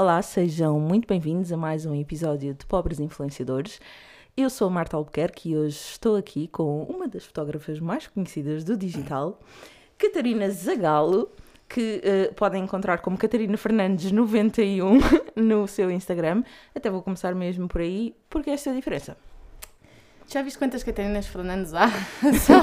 Olá, sejam muito bem-vindos a mais um episódio de Pobres Influenciadores. Eu sou a Marta Albuquerque e hoje estou aqui com uma das fotógrafas mais conhecidas do digital, Catarina Zagalo, que uh, podem encontrar como Catarina Fernandes 91 no seu Instagram. Até vou começar mesmo por aí, porque esta é a diferença. Já viste quantas Catarinas Fernandes há? só,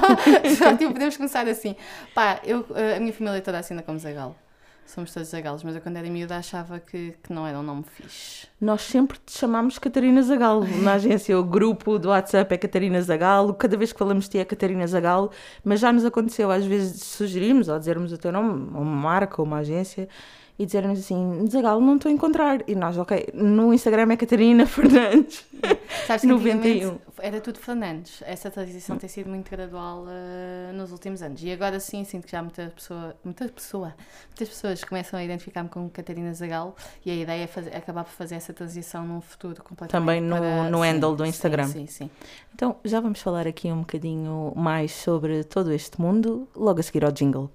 só tipo, podemos começar assim. Pá, eu, eh, a minha família toda assina como Zagalo. Somos todos Zagalos, mas eu quando era miúda achava que, que não era um nome fixe. Nós sempre te chamámos Catarina Zagalo. Na agência, o grupo do WhatsApp é Catarina Zagalo. Cada vez que falamos de ti é Catarina Zagalo. Mas já nos aconteceu, às vezes, sugerirmos ou dizermos o teu nome, uma marca ou uma agência e disseram-nos assim: Zagal, não estou a encontrar. E nós, ok, no Instagram é Catarina Fernandes. Sabes 91. Era tudo Fernandes. Essa transição tem sido muito gradual uh, nos últimos anos. E agora sim, sinto que já muita pessoa, muita pessoa, muitas pessoas começam a identificar-me como Catarina Zagal e a ideia é fazer, acabar por fazer essa transição num futuro completamente. Também no, para... no handle do Instagram. Sim, sim, sim. Então já vamos falar aqui um bocadinho mais sobre todo este mundo, logo a seguir ao jingle.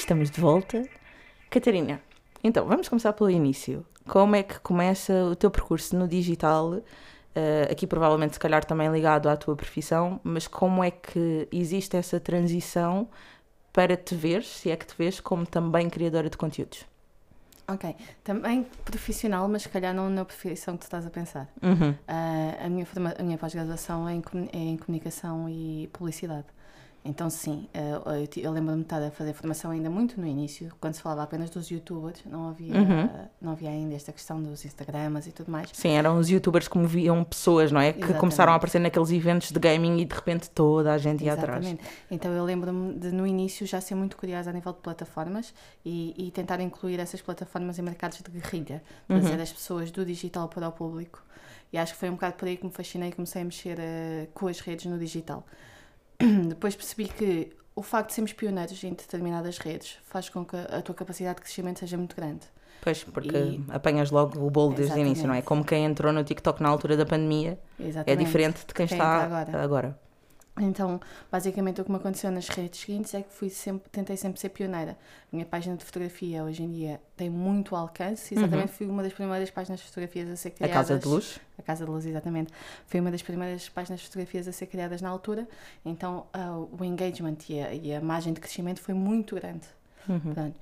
Estamos de volta. Catarina, então vamos começar pelo início. Como é que começa o teu percurso no digital? Uh, aqui provavelmente se calhar também ligado à tua profissão, mas como é que existe essa transição para te ver, se é que te vês, como também criadora de conteúdos? Ok, também profissional, mas se calhar não na profissão que tu estás a pensar. Uhum. Uh, a minha, minha pós-graduação é é em comunicação e publicidade. Então, sim, eh, eu, lembro-me de estar a fazer formação ainda muito no início, quando se falava apenas dos youtubers, não havia, uhum. não havia ainda esta questão dos Instagramas e tudo mais. Sim, eram os youtubers que moviam pessoas, não é? Que começaram a aparecer naqueles eventos de gaming e de repente toda a gente ia Exatamente. atrás. Então, eu lembro-me de no início já ser muito curiosa a nível de plataformas e, e tentar incluir essas plataformas em mercados de guerrilha, trazer uhum. as pessoas do digital para o público. E acho que foi um bocado por aí que me fascinei e comecei a mexer uh, com as redes no digital. depois percebi que o facto de sermos pioneiros em determinadas redes faz com que a tua capacidade de crescimento seja muito grande. Pois, porque e... apanhas logo o bolo desde o início, não é? Como quem entrou no TikTok na altura da pandemia é Exatamente. é diferente de quem, quem está agora. agora. Então, basicamente, o que me aconteceu nas redes seguintes é que fui sempre, tentei sempre ser pioneira. A minha página de fotografia, hoje em dia, tem muito alcance. Exatamente, uhum. fui uma das primeiras páginas de fotografias a ser criadas. A Casa de Luz? A Casa de Luz, exatamente. Foi uma das primeiras páginas de fotografias a ser criadas na altura. Então, uh, o engagement e a, e a margem de crescimento foi muito grande. Uhum.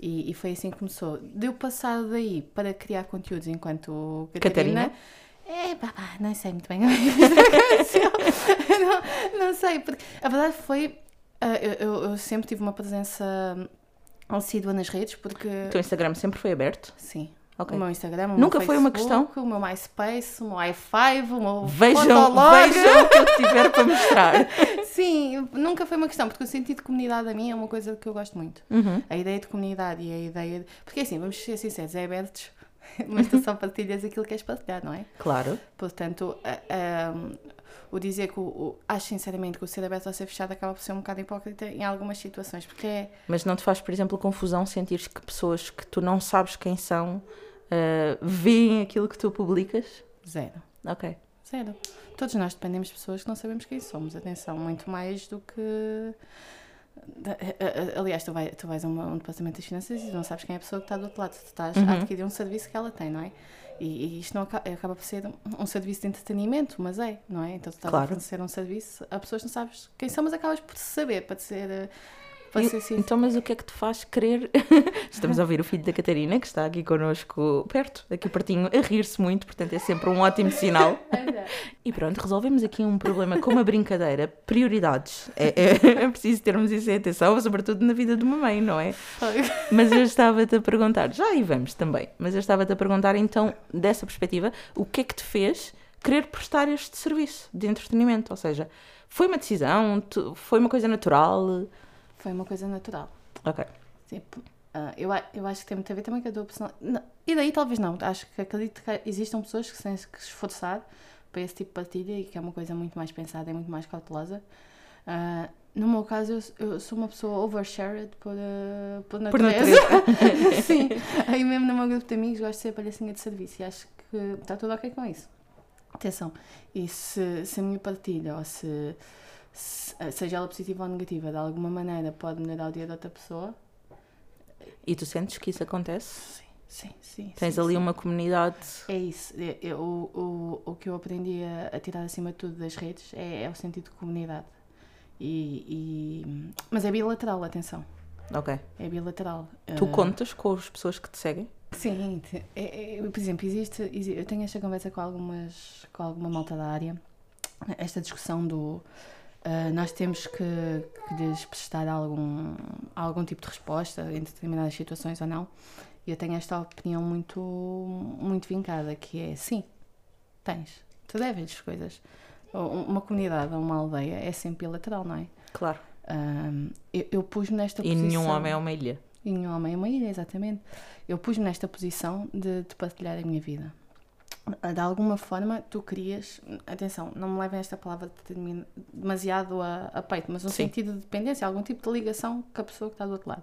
E, e, foi assim que começou. Deu passar daí para criar conteúdos enquanto Catarina, Catarina é, não sei muito bem o que não, não sei, porque a verdade foi. Uh, eu, eu, sempre tive uma presença assídua nas redes, porque. O teu Instagram sempre foi aberto? Sim. Okay. O meu Instagram, o Nunca meu foi uma questão? O meu MySpace, o meu i5, o meu Vejam, vejam o que eu tiver para mostrar. Sim, nunca foi uma questão, porque o sentido de comunidade a mim é uma coisa que eu gosto muito. Uhum. A ideia de comunidade e a ideia... De... Porque assim, vamos ser sinceros, é abertos mas tu só partilhas aquilo que queres partilhar, não é? Claro. Portanto, uh, o dizer que o, o, acho sinceramente que o ser aberto ou ser fechado acaba por ser um bocado hipócrita em algumas situações, porque é... Mas não te faz, por exemplo, confusão sentir que pessoas que tu não sabes quem são uh, veem aquilo que tu publicas? Zero. Ok. Zero. Todos nós dependemos de pessoas que não sabemos quem somos. Atenção, muito mais do que Aliás, tu, vai, tu vais a um, um departamento das finanças e não sabes quem é a pessoa que está do outro lado. Tu estás uhum. a adquirir um serviço que ela tem, não é? E, e isto não acaba, acaba, por ser um, um, serviço de entretenimento, mas é, não é? Então tu estás claro. a fornecer um serviço a pessoas que não sabes quem são, mas acabas por saber, para ser então, mas o que é que te faz querer? Estamos a ouvir o filho da Catarina, que está aqui connosco, perto, aqui pertinho, a rir-se muito, portanto é sempre um ótimo sinal. e pronto, resolvemos aqui um problema com uma brincadeira. Prioridades. É, é, é preciso termos isso em atenção, sobretudo na vida de uma mãe, não é? Mas eu estava-te a perguntar, já aí vamos também, mas eu estava-te a perguntar então, dessa perspectiva, o que é que te fez querer prestar este serviço de entretenimento? Ou seja, foi uma decisão? Foi uma coisa natural? Foi uma coisa natural. Ok. Tipo, uh, eu, eu acho que tem muito a ver também com a tua personalidade. E daí talvez não. Acho que acredito que existam pessoas que têm que esforçar para esse tipo de partilha e que é uma coisa muito mais pensada e muito mais cautelosa. Uh, no meu caso, eu, eu, sou uma pessoa overshared por, uh, por natureza. Por natureza. Sim. Aí mesmo no meu grupo de amigos gosto de ser palhacinha de serviço e acho que está tudo ok com isso. Atenção, e se, se a minha partilha, ou se, seja ela positiva ou negativa, de alguma maneira pode melhorar o dia da outra pessoa. E tu sentes que isso acontece? Sim, sim, sim. Tens sim, ali sim. uma comunidade. É isso. Eu, eu- o, o, o que eu aprendi a, a tirar acima de tudo das redes é, é o sentido de comunidade. E, e- mas é bilateral, atenção. Ok. É bilateral. Tu Ah, contas com as pessoas que te seguem? Sim, é- é- por exemplo, existe, exi- eu tenho esta conversa com algumas com alguma malta da área, esta discussão do ah, nós temos que, que lhes prestar algum, algum tipo de resposta em determinadas situações ou não. E eu tenho esta opinião muito, muito vincada, que é sim, tens, tu deves coisas. Um- Uma comunidade ou uma aldeia é sempre bilateral, não é? Claro. Ahm, eu, eu pus-me nesta E posição. nenhum homem é uma ilha. E nenhum homem é uma ilha, exatamente. Eu pus-me nesta posição de, de partilhar a minha vida. De alguma forma, tu querias. Atenção, não me levem esta palavra demasiado a, a peito, mas um Sim. sentido de dependência, algum tipo de ligação com a pessoa que está do outro lado.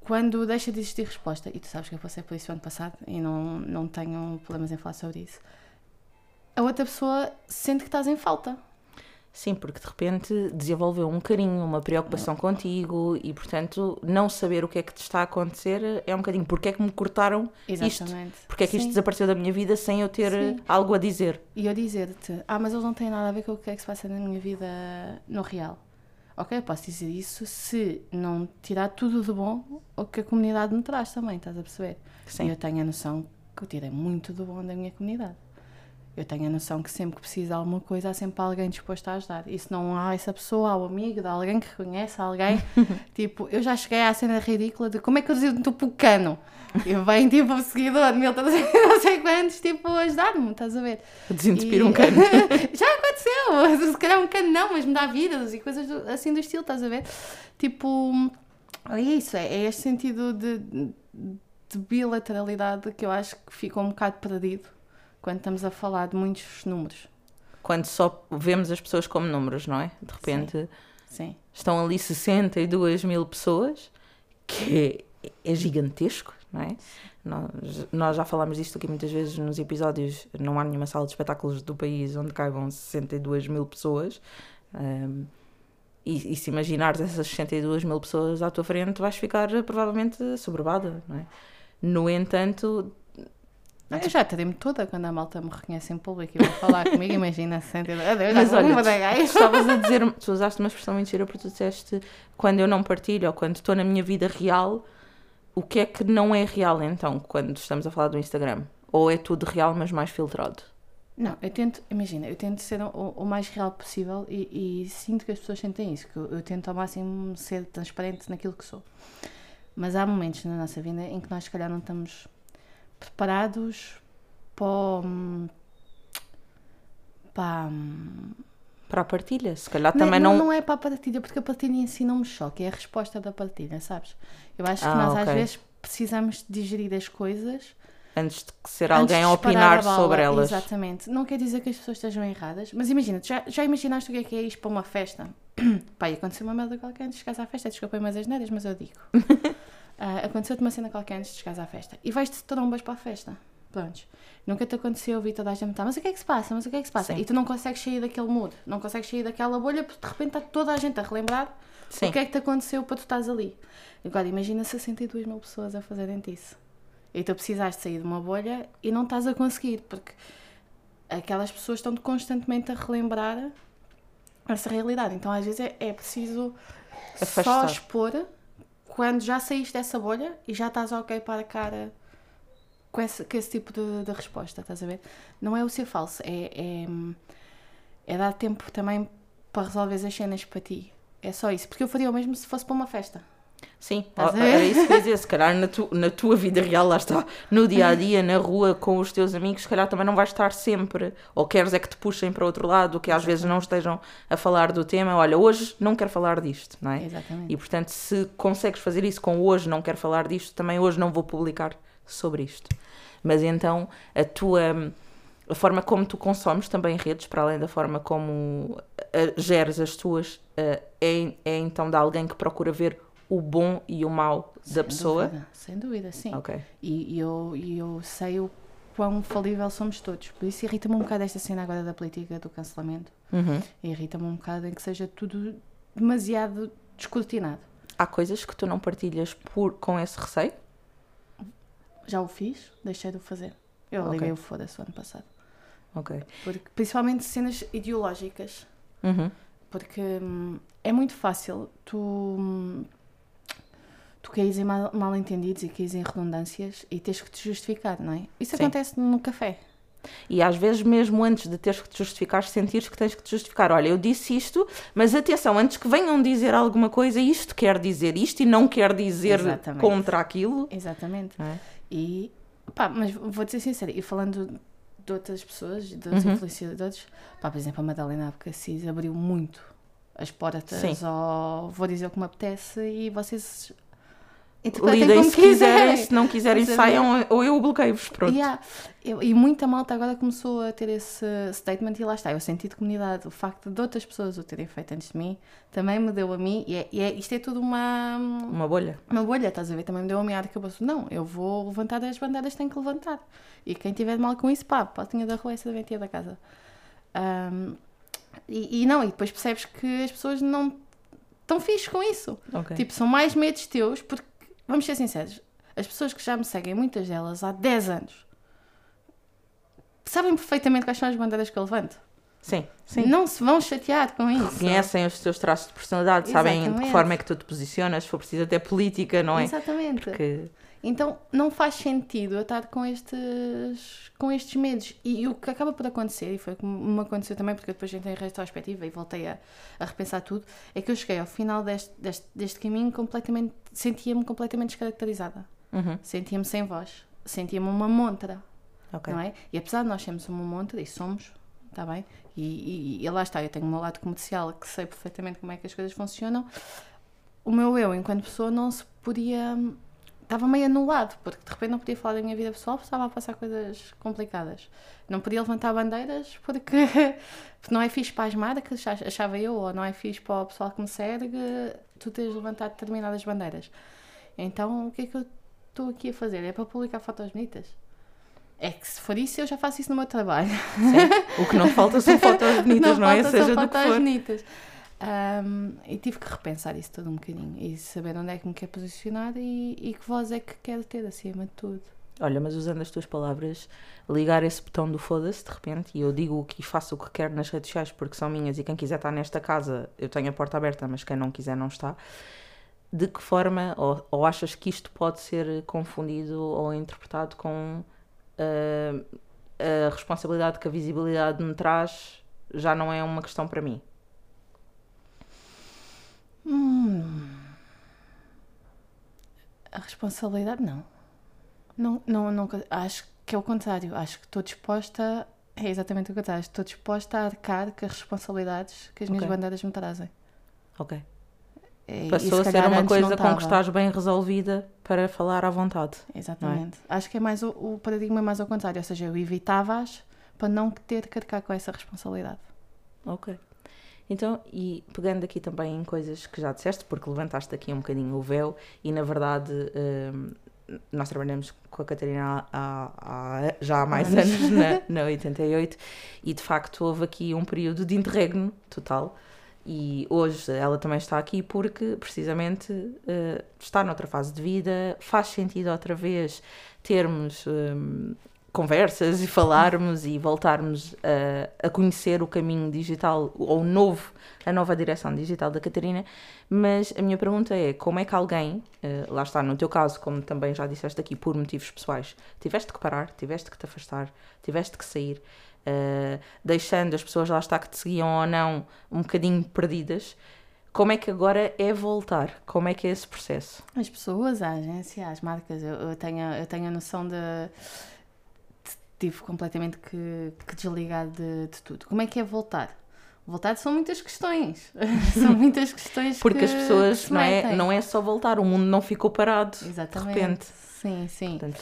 Quando deixa de existir resposta, e tu sabes que eu passei por isso ano passado e não, não tenho problemas em falar sobre isso, a outra pessoa sente que estás em falta. Sim, porque de repente desenvolveu um carinho, uma preocupação contigo e, portanto, não saber o que é que te está a acontecer é um bocadinho. Porque é que me cortaram isto? Exatamente. Porque é que isto Sim. desapareceu da minha vida sem eu ter Sim. algo a dizer? E eu dizer-te, ah, mas eles não têm nada a ver com o que é que se passa na minha vida no real. Ok, eu posso dizer isso se não tirar tudo de bom o que a comunidade me traz também, estás a perceber? E Sim. eu tenho a noção que eu tirei muito do bom da minha comunidade. Eu tenho a noção que sempre que preciso de alguma coisa há sempre alguém disposto a ajudar. E se não há essa pessoa, há o amigo de alguém que conhece alguém. tipo, eu já cheguei à cena ridícula de como é que eu desentupo tipo, o cano? E vem tipo um seguidor não sei não sei quantos, tipo, ajudar-me, estás a ver? Desentupir E- um cano. Já aconteceu, se calhar um cano não, mas me dá vidas e coisas do- assim do estilo, estás a ver? Tipo, é isso, é, é este sentido de, de bilateralidade que eu acho que fica um bocado perdido quando estamos a falar de muitos números. Quando só vemos as pessoas como números, não é? De repente Sim, estão ali 62 mil pessoas, que é, é gigantesco, não é? Nós, nós já falámos disto aqui muitas vezes nos episódios. Não há nenhuma sala de espetáculos do país onde caibam 62 mil pessoas. Ahm, e, e se imaginares essas 62 mil pessoas à tua frente, vais ficar eh, provavelmente soberbada, não é? No entanto, eu já tremo toda quando a malta me reconhece em público e vai falar comigo, imagina, sente, adeus, Mas olha, tu estavas a dizer, tu usaste uma expressão muito gira porque tu disseste quando eu não partilho ou quando estou na minha vida real, o que é que não é real então, quando estamos a falar do Instagram? Ou é tudo real, mas mais filtrado? Não, eu tento, imagina, eu tento ser o, o mais real possível e, e sinto que as pessoas sentem isso, que eu, eu tento ao máximo ser transparente naquilo que sou. Mas há momentos na nossa vida em que nós, se calhar, não estamos preparados para. o- para Para a partilha, se calhar não, também não, não. não é para a partilha, porque a partilha em si não me choca, é a resposta da partilha, sabes? Eu acho que Ah, nós, às ok. vezes, precisamos digerir as coisas Antes de ser alguém a opinar a bala, sobre elas. Exatamente. Não quer dizer que as pessoas estejam erradas, mas imagina, já, já imaginaste o que é que é isto para uma festa? E aconteceu uma merda qualquer antes de chegares à festa, desculpem mais as neiras, mas eu digo. Ah, Aconteceu-te uma cena qualquer antes de chegares à festa e vais-te trombas para a festa. Prontos. Nunca te aconteceu ouvir toda a gente estar, mas o que é que se passa? Mas o que é que se passa? Sim. E tu não consegues sair daquele mood, não consegues sair daquela bolha porque de repente está toda a gente a relembrar Sim. o que é que te aconteceu para tu estás ali. Agora imagina 62 mil pessoas a fazerem isso. E tu precisaste sair de uma bolha e não estás a conseguir, porque aquelas pessoas estão constantemente a relembrar essa realidade. Então às vezes é, é preciso só Afastar. expor quando já saíste dessa bolha e já estás ok para a cara com esse, com esse tipo de, de resposta, estás a ver? Não é o ser falso, é, é, é dar tempo também para resolver as cenas para ti. É só isso, porque eu faria o mesmo se fosse para uma festa. Sim, Estás a ver? era isso que eu dizer. Se calhar na, tu- na tua vida real, lá está, no dia a dia, na rua, com os teus amigos, se calhar também não vais estar sempre. Ou queres é que te puxem para outro lado, que às vezes não estejam a falar do tema. Olha, hoje não quero falar disto, não é? Exatamente. E portanto, se consegues fazer isso com hoje não quero falar disto, também hoje não vou publicar sobre isto. Mas então a tua a forma como tu consomes também redes, para além da forma como eh, geres as tuas, eh, é, é então de alguém que procura ver o bom e o da Sem pessoa. dúvida, sem dúvida, sim. Ok. E, e eu, e eu sei o quão falível somos todos. Por isso irrita-me um bocado esta cena agora da política do cancelamento. Uhum. Irrita-me um bocado em que seja tudo demasiado descortinado. Há coisas que tu não partilhas por, com esse receio? Já o fiz, deixei de o fazer. Eu Ok. liguei o foda-se o ano passado. Ok. Porque, principalmente cenas ideológicas. Uhum. Porque hum, é muito fácil tu, hum, tu caís em mal, mal entendidos e caís em redundâncias e tens que te justificar, não é? Isso Sim. acontece no café. E às vezes, mesmo antes de teres que te justificar, sentires que tens que te justificar. Olha, eu disse isto, mas atenção, antes que venham dizer alguma coisa, isto quer dizer isto e não quer dizer Exatamente. contra aquilo. Exatamente. é? E, pá, mas vou-te ser sincera, e falando de outras pessoas, de outros Uhum. influenciadores, pá, por exemplo, a Madalena Abcacis abriu muito as portas ao vou dizer o que me apetece e vocês Lidem como se quiserem, se não quiserem, a saiam ou eu bloqueio-vos. Pronto. Yeah. Eu- e muita malta agora começou a ter esse statement e lá está, eu senti de comunidade. O facto de outras pessoas o terem feito antes de mim também me deu a mim, e, é, e é- isto é tudo uma, Uma bolha. uma bolha, estás a ver? Também me deu a mim ar que eu penso, não, eu vou levantar as bandeiras, tenho que levantar. E quem tiver mal com isso, pá, patinha da rua, essa da ventia da casa. Ahm, e, e não, e depois percebes que as pessoas não estão fixe com isso. Ok. Tipo, são mais medos teus, porque, vamos ser sinceros, as pessoas que já me seguem, muitas delas, há 10 anos, sabem perfeitamente quais são as bandeiras que eu levanto. Sim, sim. Não se vão chatear com isso. Conhecem os teus traços de personalidade, sabem de que Exatamente. forma é que tu te posicionas, se for preciso até política, não é? Exatamente. Porque Então não faz sentido eu estar com estes, com estes medos. E, o que acaba por acontecer, e foi como me aconteceu também, porque eu depois entrei em retrospectiva e voltei a, a repensar tudo, é que eu cheguei ao final deste, deste, deste caminho completamente, sentia-me completamente descaracterizada. Uhum. Sentia-me sem voz. Sentia-me uma montra, Ok. não é? E apesar de nós sermos uma montra, e somos, está bem? E, e, e lá está, eu tenho o meu lado comercial que sei perfeitamente como é que as coisas funcionam. O meu eu, enquanto pessoa, não se podia. Estava meio anulado, porque de repente não podia falar da minha vida pessoal, estava a passar coisas complicadas. Não podia levantar bandeiras, porque, não é fixe para as marcas, ach- achava eu, ou não é fixe para o pessoal que me segue, tu tens de levantar determinadas bandeiras. Então, o que é que eu estou aqui a fazer? É para publicar fotos bonitas? É que se for isso, eu já faço isso no meu trabalho. Sim. O que não falta são fotos bonitas, não, é? falta só Seja do que for. bonitas. Ahm, e tive que repensar isso tudo um bocadinho e saber onde é que me quer posicionar e, e que voz é que quero ter acima de tudo. Olha, mas usando as tuas palavras, ligar esse botão do foda-se de repente, e eu digo o que faço o que quero nas redes sociais porque são minhas e quem quiser estar nesta casa, eu tenho a porta aberta, mas quem não quiser não está. De que forma, ou, ou achas que isto pode ser confundido ou interpretado com ah, a responsabilidade que a visibilidade me traz já não é uma questão para mim? Hum. A responsabilidade, não. Não, não, não. Acho que é o contrário. Acho que estou disposta. É exatamente o contrário. Estou disposta a arcar com as responsabilidades que as minhas Ok. bandeiras me trazem. Ok. É, e Passou se a ser uma coisa com que estás bem resolvida para falar à vontade. Exatamente. Acho que é mais o, o paradigma é mais ao contrário, ou seja, eu evitava-as para não ter que arcar com essa responsabilidade. Ok. Então, e pegando aqui também em coisas que já disseste, porque levantaste aqui um bocadinho o véu, e na verdade hum, nós trabalhamos com a Catarina há, há- já há mais Anos. anos, na, na 88, e de facto houve aqui um período de interregno total. E hoje ela também está aqui porque precisamente eh, está noutra fase de vida, faz sentido outra vez termos hum, conversas e falarmos e voltarmos a, a conhecer o caminho digital ou novo, a nova direção digital da Catarina. Mas a minha pergunta é: como é que alguém, eh, lá está, no teu caso, como também já disseste aqui, por motivos pessoais, tiveste que parar, tiveste que te afastar, tiveste que sair, eh, deixando as pessoas lá está que te seguiam ou não um bocadinho perdidas? Como é que agora é voltar? Como é que é esse processo? As pessoas, a agência, as marcas, eu, eu tenho, eu tenho a noção de. Tive completamente que, que desligar de, de tudo. Como é que é voltar? Voltar são muitas questões. são muitas questões Porque que, as pessoas, que não é, não é só voltar, o mundo não ficou parado Exatamente. de repente. Sim, sim. Portanto,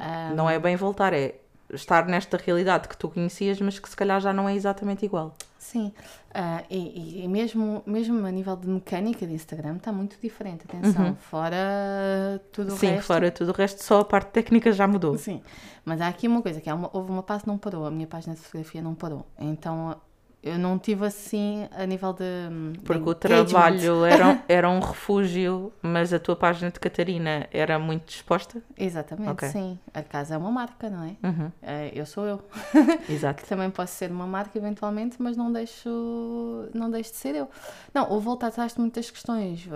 Ah, não é bem voltar, é estar nesta realidade que tu conhecias, mas que se calhar já não é exatamente igual. Sim, uh, e, e, mesmo, mesmo a nível de mecânica de Instagram está muito diferente, atenção, uhum. fora tudo o Sim, resto. Sim, fora tudo o resto, só a parte técnica já mudou. Sim, mas há aqui uma coisa, que uma, houve uma parte que não parou, a minha página de fotografia não parou, então eu não tive assim a nível de. Porque de o trabalho era, era um refúgio, mas a tua página de Catarina era muito disposta? Exatamente, okay. sim. A casa é uma marca, não é? Uhum. Eh, eu sou eu. Exato. que também posso ser uma marca eventualmente, mas não deixo, não deixo de ser eu. Não, ou voltar atrás de muitas questões.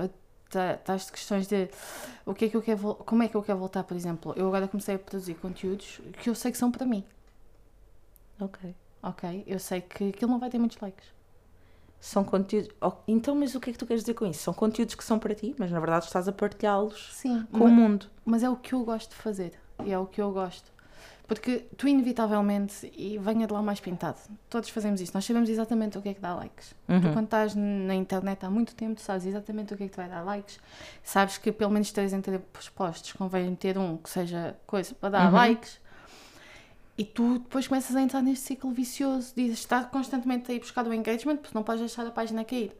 Estás de questões de o que é que eu quero, como é que eu quero voltar, por exemplo. Eu agora comecei a produzir conteúdos que eu sei que são para mim. Ok ok? Eu sei que aquilo não vai ter muitos likes. São conteúdos. Oh, então, mas o que é que tu queres dizer com isso? São conteúdos que são para ti, mas na verdade estás a partilhá-los com mas, o mundo. Mas é o que eu gosto de fazer. E é o que eu gosto. Porque tu, inevitavelmente, e venha de lá mais pintado, todos fazemos isso. Nós sabemos exatamente o que é que dá likes. Uhum. Tu, quando estás na internet há muito tempo, sabes exatamente o que é que te vai dar likes. Sabes que pelo menos três em três postos convém ter um que seja coisa para dar uhum. likes. E tu depois começas a entrar neste ciclo vicioso de estar constantemente a ir buscar o engagement, porque não podes deixar a página cair.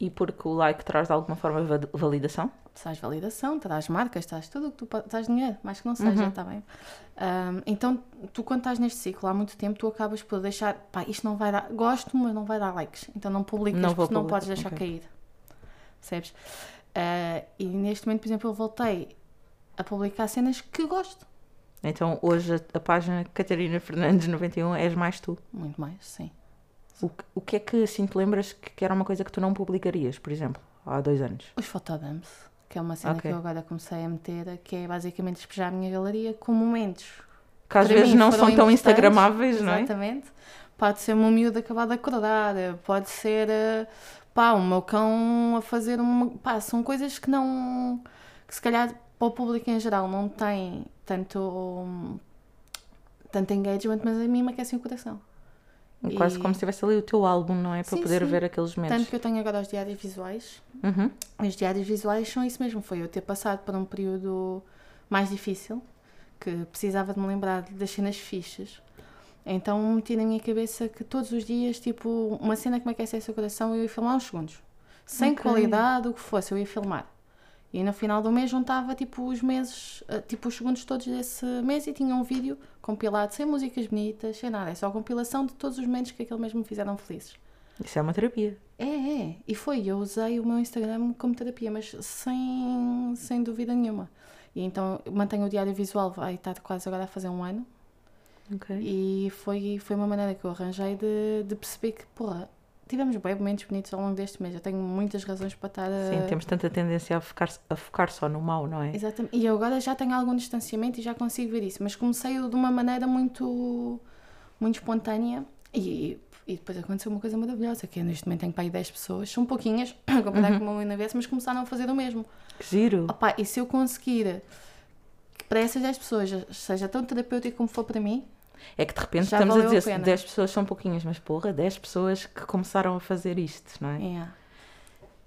E porque o like traz de alguma forma validação? Traz validação, traz marcas, traz tudo o que tu traz dinheiro, mais que não seja, está uhum. bem? Um, então, tu quando estás neste ciclo há muito tempo, tu acabas por deixar, pá, isto não vai dar, gosto, mas não vai dar likes, então não publicas não porque não podes deixar okay. cair. Percebes? Uh, e neste momento, por exemplo, eu voltei a publicar cenas que gosto. Então hoje a, a página Catarina Fernandes 91 és mais tu. Muito mais, sim. O, o que é que assim te lembras que, que, era uma coisa que tu não publicarias, por exemplo, há dois anos? Os fotodumps, que é uma cena okay. que eu agora comecei a meter, que é basicamente despejar a minha galeria com momentos que às vezes não são tão instagramáveis, não é? Exatamente. Pode ser uma miúda acabada de acordar, pode ser eh, pá, o meu cão a fazer uma. pá, são coisas que não. que se calhar para o público em geral não tem tanto, tanto engagement, mas a mim me aquecem o coração. Quase e... como se tivesse ali o teu álbum, não é? Para sim, poder sim. ver aqueles momentos. Tanto que eu tenho agora os diários visuais. Uhum. Os diários visuais são isso mesmo. Foi eu ter passado por um período mais difícil, que precisava de me lembrar das cenas fichas. Então meti na minha cabeça que todos os dias, tipo, uma cena que me aquecesse o coração, eu ia filmar uns segundos. Sem okay. qualidade, o que fosse, eu ia filmar. E no final do mês juntava tipo os meses, eh, tipo os segundos todos desse mês e tinha um vídeo compilado sem músicas bonitas, sem nada. É só a compilação de todos os momentos que aquele mês me fizeram felizes. Isso é uma terapia. É, é. E foi. Eu usei o meu Instagram como terapia, mas sem, sem dúvida nenhuma. E então mantenho o diário visual, vai estar quase agora a fazer um ano. Okay. E foi, foi uma maneira que eu arranjei de, de perceber que, porra, tivemos bem momentos bonitos ao longo deste mês. Eu tenho muitas razões para estar a... Sim, temos tanta tendência a focar, a focar só no mal, não é? Exatamente. E eu agora já tenho algum distanciamento e já consigo ver isso. Mas comecei de uma maneira muito, muito espontânea e, e depois aconteceu uma coisa maravilhosa, que eu neste momento tenho para aí 10 pessoas, são pouquinhas, comparado uhum. com o meu universo, mas começaram a fazer o mesmo. Que giro! Opa, e se eu conseguir que para essas 10 pessoas seja tão terapêutico como for para mim, é que de repente Já estamos a dizer a 10 pessoas são pouquinhas, mas porra, 10 pessoas que começaram a fazer isto, não é? Yeah.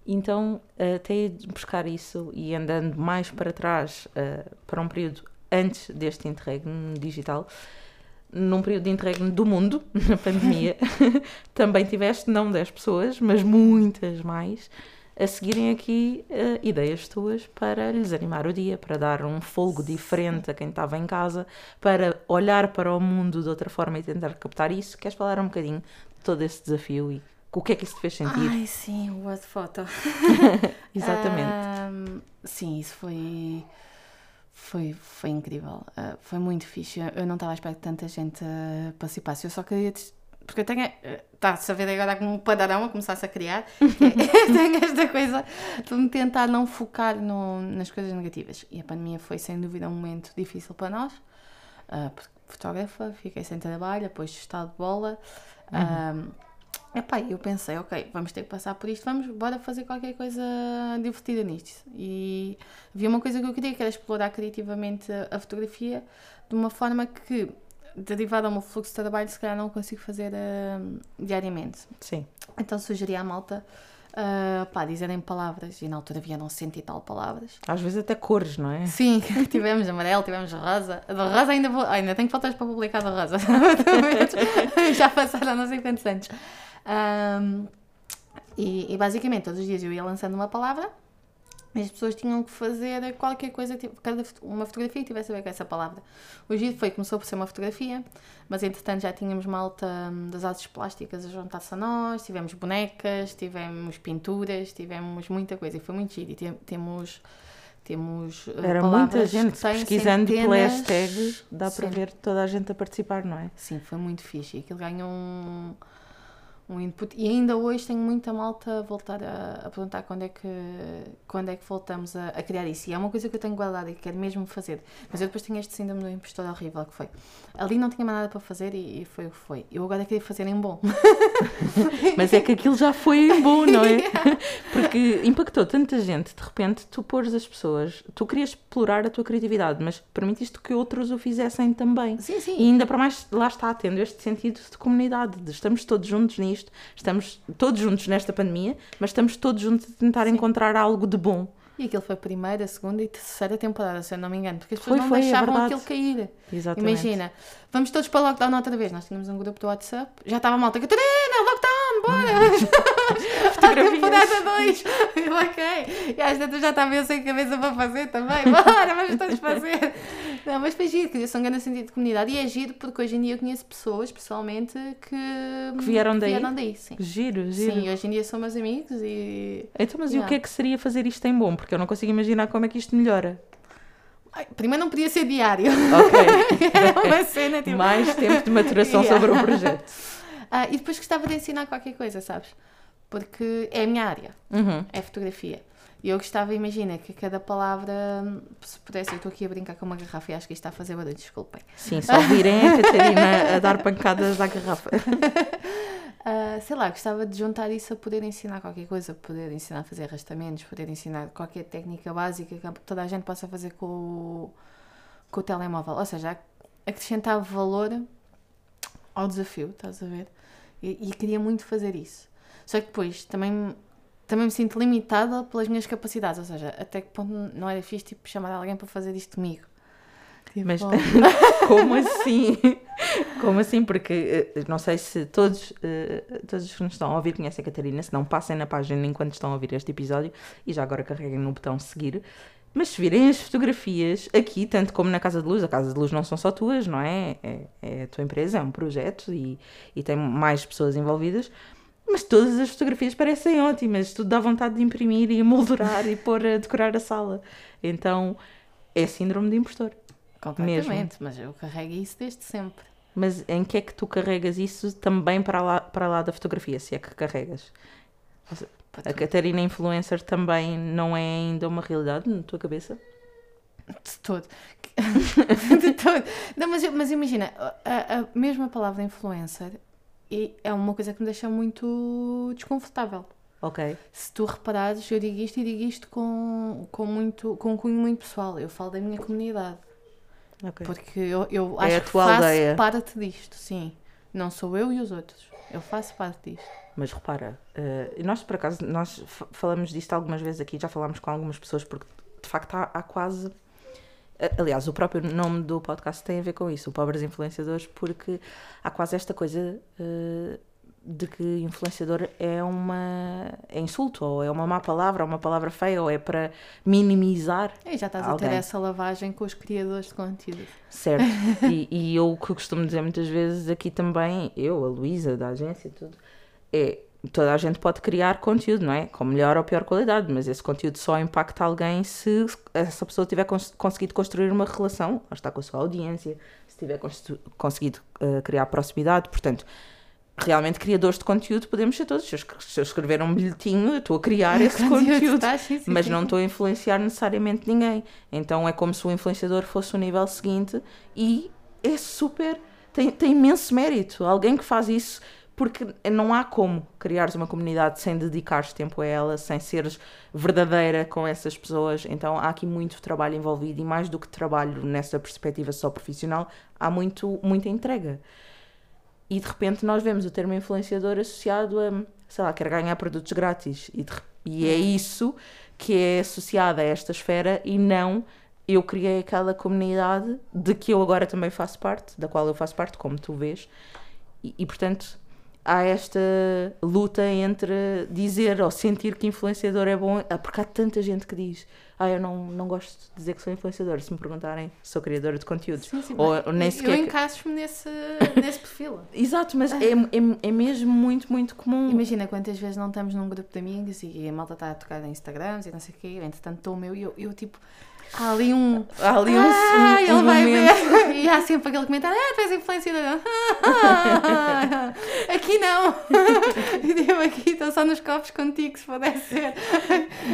Então, até buscar isso e andando mais para trás, uh, para um período antes deste interregno digital, num período de interregno do mundo, na pandemia, também tiveste não 10 pessoas, mas muitas mais, a seguirem aqui uh, ideias tuas para lhes animar o dia, para dar um folgo diferente a quem estava em casa, para olhar para o mundo de outra forma e tentar captar isso. Queres falar um bocadinho de todo esse desafio e o que é que isso te fez sentir? Ai, sim, o What Photo. Exatamente. Um, sim, isso foi. Foi, foi incrível, uh, foi muito fixe. Eu não estava à espera que tanta gente uh, participasse. Eu só queria porque eu tenho. Está-se a ver agora como um padarão a começar-se a criar. É, tenho esta coisa de me tentar não focar no, nas coisas negativas. E a pandemia foi sem dúvida um momento difícil para nós. Uh, fotógrafa, fiquei sem trabalho, depois de estado de bola. Uhum. Uh, epá, eu pensei, ok, vamos ter que passar por isto, vamos, bora fazer qualquer coisa divertida nisto. E havia uma coisa que eu queria, que era explorar criativamente a fotografia de uma forma que derivado ao meu fluxo de trabalho, se calhar não consigo fazer uh, diariamente. Sim. Então sugeri à malta Uh, pá, dizerem palavras e na altura vieram cento e tal palavras. Às vezes até cores, não é? Sim, tivemos amarelo, tivemos rosa. Da rosa ainda vou. Ainda tenho fotos para publicar da rosa. Já passaram não sei quantos anos. Um, e, e basicamente todos os dias eu ia lançando uma palavra as pessoas tinham que fazer qualquer coisa, tipo, cada uma fotografia que tivesse a ver com essa palavra. O giro foi, começou por ser uma fotografia, mas entretanto já tínhamos malta hum, das artes plásticas a juntar-se a nós, tivemos bonecas, tivemos pinturas, tivemos muita coisa e foi muito giro. E temos temos uh, Era muita gente pesquisando pela hashtag, dá para ver toda a gente a participar, não é? Sim, foi muito fixe. Aquilo ganhou um um input. E ainda hoje tenho muita malta a voltar a, a perguntar quando é que, quando é que voltamos a, a, criar isso. E é uma coisa que eu tenho guardado e que quero mesmo fazer. Mas eu depois tinha este síndrome do impostor horrível que foi. Ali não tinha mais nada para fazer e, e foi o que foi. Eu agora queria fazer em bom. Mas é que aquilo já foi em bom, não é? Porque impactou tanta gente, de repente tu pôres as pessoas, tu querias explorar a tua criatividade, mas permitiste que outros o fizessem também. Sim, sim. E ainda para mais, lá está, tendo este sentido de comunidade, de estamos todos juntos nisto isto. Estamos todos juntos nesta pandemia, mas estamos todos juntos a tentar Sim. encontrar algo de bom. E aquilo foi a primeira, segunda e terceira temporada, se eu não me engano, porque as pessoas foi, não foi, é deixavam é aquilo cair. Exatamente. Imagina, vamos todos para o lockdown outra vez. Nós tínhamos um grupo do WhatsApp, já estava a malta, Catarina, bora! temporada 2! ok. E às vezes já estava eu sem cabeça para fazer também, bora, vamos todos fazer. Não, mas foi giro, criação um grande sentido de comunidade. E é giro porque hoje em dia eu conheço pessoas, pessoalmente, que, que vieram daí. Vieram daí sim. Giro, giro. Sim, hoje em dia são meus amigos e. Então, mas yeah. e o que é que seria fazer isto em bom? Porque eu não consigo imaginar como é que isto melhora. Primeiro não podia ser diário. Ok. é uma cena tipo. Mais tempo de maturação yeah. sobre o projeto. Ah, e depois gostava de ensinar qualquer coisa, sabes? Porque é a minha área. Uhum. É fotografia. E eu gostava, imagina, que cada palavra, se pudesse, eu estou aqui a brincar com uma garrafa e acho que isto está a fazer barulho, desculpem. Sim, só virem a Catarina a dar pancadas à garrafa. uh, sei lá, gostava de juntar isso a poder ensinar qualquer coisa, poder ensinar a fazer arrastamentos, poder ensinar qualquer técnica básica que toda a gente possa fazer com o, com o telemóvel. Ou seja, acrescentar valor ao desafio, estás a ver? E, e queria muito fazer isso. Só que depois também também me sinto limitada pelas minhas capacidades, ou seja, até que ponto não era fixe tipo, chamar alguém para fazer isto comigo. Tipo, Mas como assim? Como assim? Porque eh, não sei se todos, eh, todos os que nos estão a ouvir conhecem a Catarina, se não passem na página enquanto estão a ouvir este episódio e já agora carreguem no botão seguir. Mas se virem as fotografias aqui, tanto como na Casa de Luz, a Casa de Luz não são só tuas, não é? É, é a tua empresa, é um projeto e, e tem mais pessoas envolvidas. Mas todas as fotografias parecem ótimas, tudo dá vontade de imprimir e moldurar e pôr a decorar a sala. Então é síndrome de impostor. Completamente, mesmo. mas eu carrego isso desde sempre. Mas em que é que tu carregas isso também para lá, para lá da fotografia, se é que carregas? A Catarina Influencer também não é ainda uma realidade na tua cabeça? De todo. de todo. Não, mas, mas imagina, a, a mesma palavra influencer é uma coisa que me deixa muito desconfortável. Ok. Se tu reparares, eu digo isto e digo isto com, com, muito, com um cunho muito pessoal. Eu falo da minha comunidade. Okay. Porque eu, eu é acho que faço aldeia. parte disto, sim. Não sou eu e os outros. Eu faço parte disto. Mas repara, uh, nós por acaso, nós falamos disto algumas vezes aqui, já falámos com algumas pessoas, porque de facto há, há quase Aliás, o próprio nome do podcast tem a ver com isso, o Pobres Influenciadores, porque há quase esta coisa uh, de que influenciador é uma é insulto, ou é uma má palavra, ou uma palavra feia, ou é para minimizar. E já estás alguém. a ter essa lavagem com os criadores de conteúdo. Certo. e, e eu o que costumo dizer muitas vezes aqui também, eu, a Luísa, da agência e tudo, é toda a gente pode criar conteúdo, não é? Com melhor ou pior qualidade, mas esse conteúdo só impacta alguém se essa pessoa tiver cons conseguido construir uma relação, está com a sua audiência, se tiver conseguido uh, criar proximidade, portanto, realmente criadores de conteúdo podemos ser todos. Se eu, escrever um bilhetinho, eu estou a criar esse conteúdo, mas não estou a influenciar necessariamente ninguém. Então é como se o influenciador fosse o nível seguinte e é super. Tem, tem imenso mérito. Alguém que faz isso porque não há como criares uma comunidade sem dedicares tempo a ela, sem seres verdadeira com essas pessoas. Então há aqui muito trabalho envolvido e mais do que trabalho nessa perspectiva só profissional, há muito, muita entrega. E de repente nós vemos o termo influenciador associado a sei lá, quer ganhar produtos grátis. E, de, e é isso que é associado a esta esfera e não eu criei aquela comunidade de que eu agora também faço parte, da qual eu faço parte, como tu vês, e, e portanto há esta luta entre dizer ou sentir que influenciador é bom, ah, porque há tanta gente que diz, ah, eu não, não gosto de dizer que sou influenciador, se me perguntarem, sou criadora de conteúdos. Sim, sim, ou, nem sequer... Eu encaixo-me nesse, nesse perfil. Exato, mas é, é, é mesmo muito, muito comum. Imagina quantas vezes não estamos num grupo de amigos e a malta está a tocar em Instagrams e não sei o quê, entretanto estou o meu e eu, eu tipo Há ali um. Há ali um. Ah, um, ele um vai momento. ver. E há sempre aquele comentário: Ah, tu és influenciador. aqui não. Eu aqui estou só nos copos contigo, se puder ser.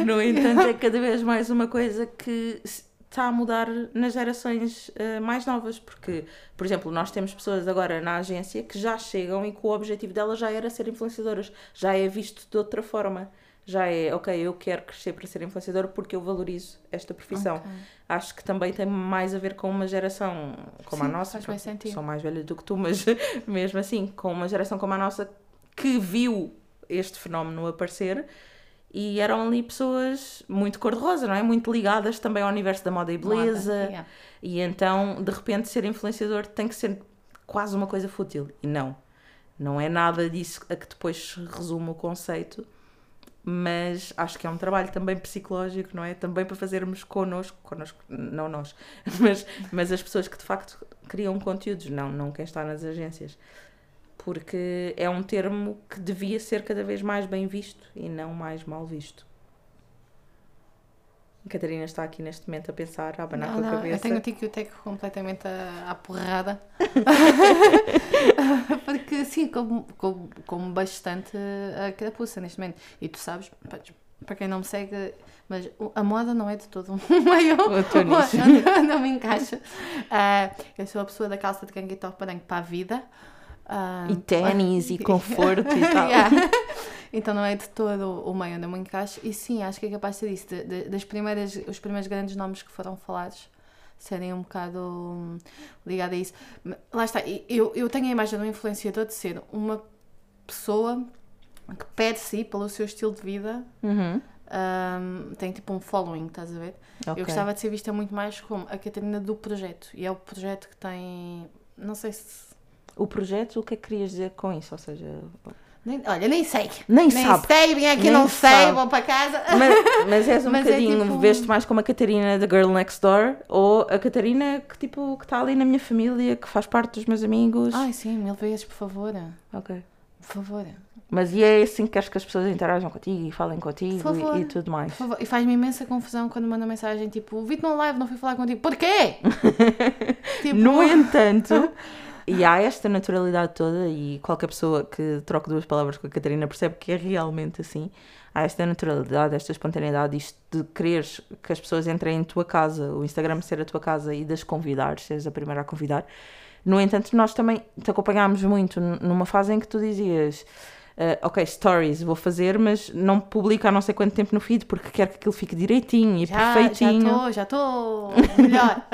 No entanto, é cada vez mais uma coisa que está a mudar nas gerações uh, mais novas, porque, por exemplo, nós temos pessoas agora na agência que já chegam e que o objetivo delas já era ser influenciadoras, já é visto de outra forma já é, ok, eu quero crescer para ser influenciador porque eu valorizo esta profissão. Okay. Acho que também tem mais a ver com uma geração como Sim, a nossa. Faz sentido. Sou mais velha do que tu, mas mesmo assim, com uma geração como a nossa que viu este fenómeno aparecer e eram ali pessoas muito cor-de-rosa, não é? Muito ligadas também ao universo da moda e beleza. Moda, yeah. E então, de repente, ser influenciador tem que ser quase uma coisa fútil. E não. Não é nada disso a que depois resume o conceito mas acho que é um trabalho também psicológico, não é? Também para fazermos connosco, connosco não nós, mas, mas as pessoas que de facto criam conteúdos, não, não quem está nas agências. Porque é um termo que devia ser cada vez mais bem visto e não mais mal visto. A Catarina está aqui neste momento a pensar, a abanar não, com a cabeça. Eu tenho o tico e o teco completamente à, à porrada. Porque, assim, como, como, como bastante a carapuça neste momento. E tu sabes, para quem não me segue, mas a moda não é de todo um meio onde, não me encaixa. Uh, eu sou a pessoa da calça de gangue e top para a vida. Uh, e ténis e conforto e tal. Yeah. Então não é de todo o meio onde eu me encaixo. E sim, acho que é capaz de ser isso. De, de, das primeiras, os primeiros grandes nomes que foram falados serem um bocado hum, ligados a isso. Lá está, eu, eu tenho a imagem de um influenciador de ser uma pessoa que pede si pelo seu estilo de vida. Uhum. Um, tem tipo um following, estás a ver? Okay. Eu gostava de ser vista muito mais como a Catarina do projeto. E é o projeto que tem. Não sei se. O projeto, o que é que querias dizer com isso? Ou seja. Nem, olha, nem sei. Nem, nem sabe. sei, vim aqui, nem não sabe. sei, vou para casa. Mas, mas és um mas é bocadinho, é tipo... veste mais como a Catarina da Girl Next Door ou a Catarina que tipo que está ali na minha família, que faz parte dos meus amigos. Ai, sim, mil vezes, por favor. Ok. Por favor. Mas e é assim que queres que as pessoas interajam contigo e falem contigo e, e, tudo mais? E faz-me imensa confusão quando manda mensagem tipo: Vi-te no live, não fui falar contigo. Porquê? tipo... No entanto. E há esta naturalidade toda, e qualquer pessoa que troque duas palavras com a Catarina percebe que é realmente assim. Há esta naturalidade, esta espontaneidade, isto de quereres que as pessoas entrem em tua casa, o Instagram ser a tua casa e das convidar, seres a primeira a convidar. No entanto, nós também te acompanhámos muito numa fase em que tu dizias. Uh, ok, stories vou fazer, mas não publico há não sei quanto tempo no feed porque quero que aquilo fique direitinho e já, perfeitinho. Já estou, já estou melhor.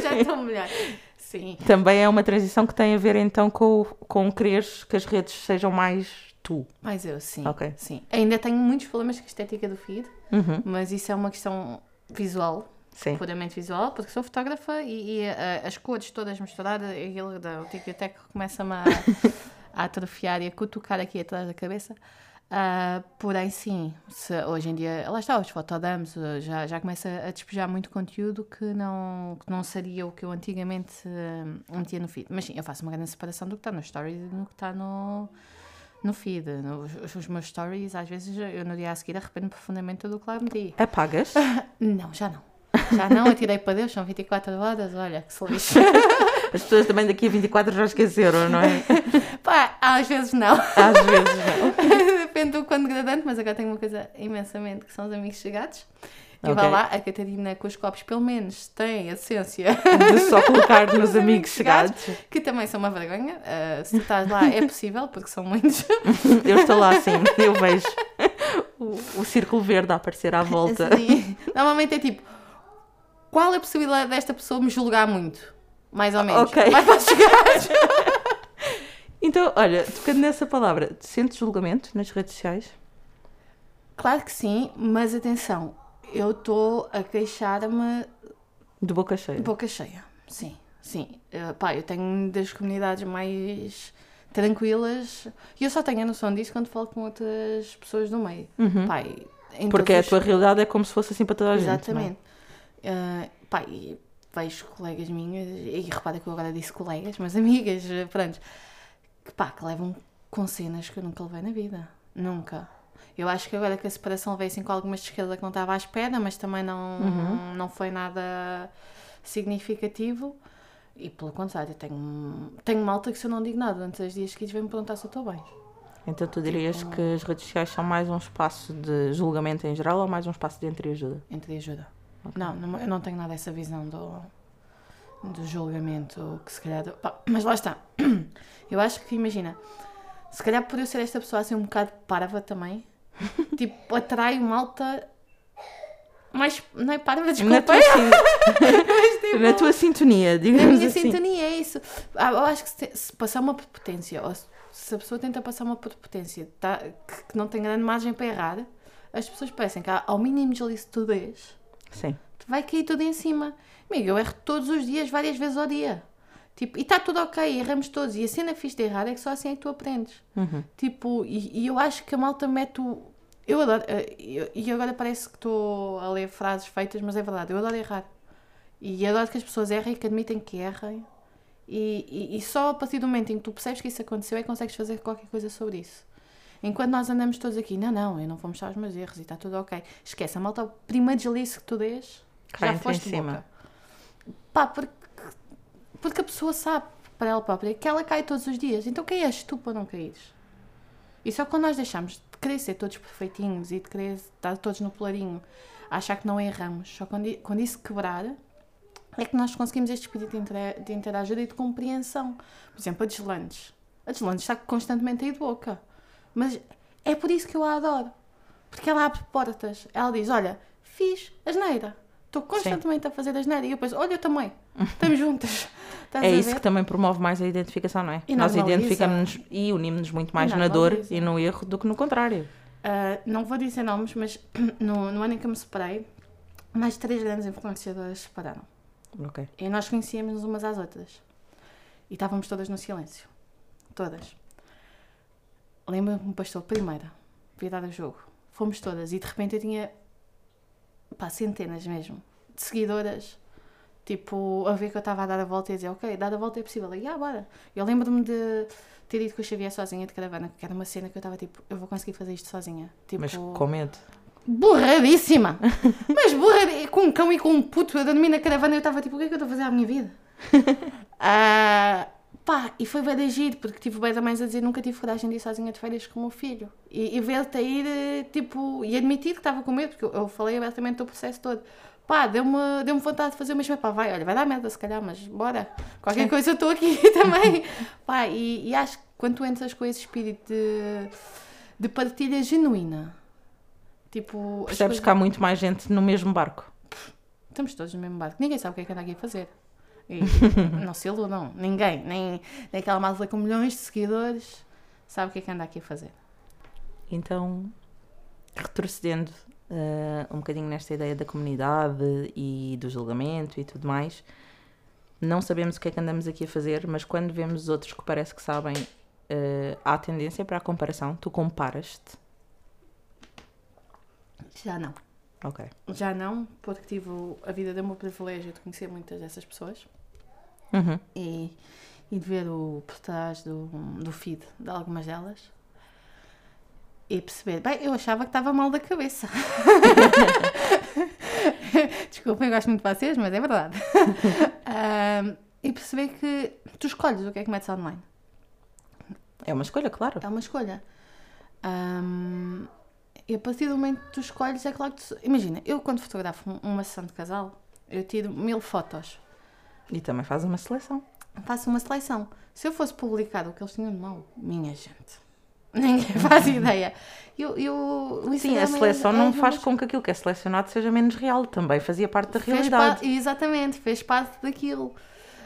já estou melhor. Sim. Também é uma transição que tem a ver então com, com quereres que as redes sejam mais tu. Mais eu, sim. Ok. Sim. Ainda tenho muitos problemas com a estética do feed, uhum. mas isso é uma questão visual. Sim. Puramente visual, porque sou fotógrafa e, e uh, as cores todas misturadas, aquilo da, o tic-tac começa-me a, a atrofiar e a cutucar aqui atrás da cabeça. Uh, porém, sim, se, hoje em dia, lá está, os fotodams já, já começa a despejar muito conteúdo que não, que não seria o que eu antigamente uh, metia no feed. Mas sim, eu faço uma grande separação do que está no story e do que está no, no feed. os, os, meus stories, às vezes, eu no dia a seguir arrependo profundamente do que lá meti. Apagas? não, já não. Já não, atirei para Deus, são 24 horas, olha, que se lixe. As pessoas também daqui a 24 já esqueceram, não é? Pá, às vezes não. Às vezes não. Depende do quando gradante, mas agora tenho uma coisa imensamente que são os amigos chegados. E okay. vai lá, a Catarina com os copos, pelo menos, tem a essência de só colocar nos amigos chegados. Que também são uma vergonha. Uh, se estás lá, é possível, porque são muitos. eu estou lá, sim, eu vejo o, o círculo verde a aparecer à volta. Sim. Normalmente é tipo qual é a possibilidade desta pessoa me julgar muito? Mais ou menos. Ok. Mais para chegar. Então, olha, tocando nessa palavra, sentes julgamento nas redes sociais? Claro que sim, mas atenção, eu estou a queixar-me De boca cheia. de boca cheia. Sim, sim. Uh, pá, eu tenho das comunidades mais tranquilas e eu só tenho a noção disso quando falo com outras pessoas do meio. Uhum. Pá, Porque a tua os- realidade é como se fosse assim para toda a gente. não é? Exatamente. Uh, pá, e vejo colegas minhas, e repara que eu agora disse colegas, mas amigas, uh, pronto, que pá, que levam com cenas que eu nunca levei na vida. Nunca. Eu acho que agora que a separação veio assim com algumas de esquerda que não estava à espera, mas também não, Uhum. não foi nada significativo. E pelo contrário, eu tenho, tenho malta que se eu não digo nada durante os dias seguidos vem-me perguntar se eu estou bem. Então tu dirias Tipo- que as redes sociais são mais um espaço de julgamento em geral ou mais um espaço de entreajuda? entre ajuda. Não, não, eu não tenho nada essa visão do, do julgamento que se calhar. pá, mas lá está. Eu acho que, imagina, se calhar por eu ser esta pessoa assim um bocado parva também, tipo, atrai malta mais. Não é parva, Na desculpa. tua, sin- na tua sintonia, Na digamos minha assim. sintonia é isso. Ah, Eu acho que se, se passar uma prepotência, ou se, se a pessoa tenta passar uma prepotência tá, que, que não tem grande margem para errar, as pessoas parecem que ao mínimo de licitudez Sim. vai cair tudo em cima. Amigo, eu erro todos os dias, várias vezes ao dia. Tipo, e está tudo ok, erramos todos. E a cena fixe de errar é que só assim é que tu aprendes. Uhum. Tipo, e, e eu acho que a malta mete o. Eu adoro. eh, E agora parece que estou a ler frases feitas, mas é verdade, eu adoro errar. E adoro que as pessoas errem e que admitem que errem. E, e, e só a partir do momento em que tu percebes que isso aconteceu é que consegues fazer qualquer coisa sobre isso. Enquanto nós andamos todos aqui, não, não, eu não vou mostrar os meus erros e está tudo ok. Esquece, a malta, o primeiro deslize que tu dês, já Cai-te em foste cima. boca. Pá, porque, porque a pessoa sabe para ela própria que ela cai todos os dias. Então quem és tu para não caíres? E só quando nós deixamos de querer ser todos perfeitinhos e de querer estar todos no polarinho, achar que não erramos, só quando, quando isso quebrar, é que nós conseguimos este espírito de, intera- de interajuda e de compreensão. Por exemplo, a Deslandes. A Deslandes está constantemente aí de boca. Mas é por isso que eu a adoro. Porque ela abre portas. Ela diz: Olha, fiz asneira. Estou constantemente a fazer asneira. E eu penso: Olha, eu também. Estamos juntas. É isso que também promove mais a identificação, não é? E Nós identificamos-nos e unimos-nos muito mais na dor e no erro do que no contrário. Uh, não vou dizer nomes, mas no, no ano em que eu me separei, mais de três grandes influenciadoras se separaram. Ok. E nós conhecíamos umas às outras. E estávamos todas no silêncio. Todas. Lembro-me pastor primeira, virar o jogo. Fomos todas e de repente eu tinha pá, centenas mesmo de seguidoras. Tipo, a ver que eu estava a dar a volta e a dizer, ok, dar a volta é possível. E ah, bora. Eu lembro-me de ter ido com o Xavier sozinha de caravana, que era uma cena que eu estava tipo, eu vou conseguir fazer isto sozinha. Tipo, Mas com medo. Burradíssima! Mas burradíssima! Com um cão e com um puto a dormir na caravana, eu estava tipo, o que é que eu estou a fazer à minha vida? Ah, pá, e foi bem de agir, porque tive bem da mãe a dizer nunca tive coragem de ir sozinha de férias com o meu filho. E, e ver-te a ir, tipo, e admitir que estava com medo, porque eu, eu falei abertamente do processo todo. Pá, deu-me deu vontade de fazer o mesmo. Pá, vai, olha, vai dar merda se calhar, mas bora. Qualquer Sim. coisa eu estou aqui também. Pá, e, e acho que quando tu entras com esse espírito de, de partilha genuína, tipo... Percebes coisas- que há muito mais gente no mesmo barco. Estamos todos no mesmo barco. Ninguém sabe o que é que anda aqui a fazer. E não se iludam. Ninguém. Nem, nem aquela malta com milhões de seguidores sabe o que é que anda aqui a fazer. Então, retrocedendo eh, um bocadinho nesta ideia da comunidade e do julgamento e tudo mais, não sabemos o que é que andamos aqui a fazer, mas quando vemos os outros que parece que sabem, eh, há tendência para a comparação. Tu comparas-te. Já não. Ok. Já não, porque tive a vida deu-me o privilégio de conhecer muitas dessas pessoas Uhum. e, e de ver o por trás do, do feed de algumas delas e perceber, bem, eu achava que estava mal da cabeça. Desculpem, eu gosto muito de vocês, mas é verdade. Ahm, e perceber que tu escolhes o que é que metes online. É uma escolha, claro. É uma escolha. Ahm, e a partir do momento que tu escolhes, é claro que tu... Imagina, eu quando fotografo um- uma sessão de casal, eu tiro mil fotos. E também faz uma seleção. Faço uma seleção. Se eu fosse publicar o que eles tinham de mal, minha gente, ninguém faz ideia. Eu, eu, Sim, a é- seleção é não uma- faz com que aquilo que é selecionado seja menos real. Também fazia parte da realidade. parte, exatamente, fez parte daquilo.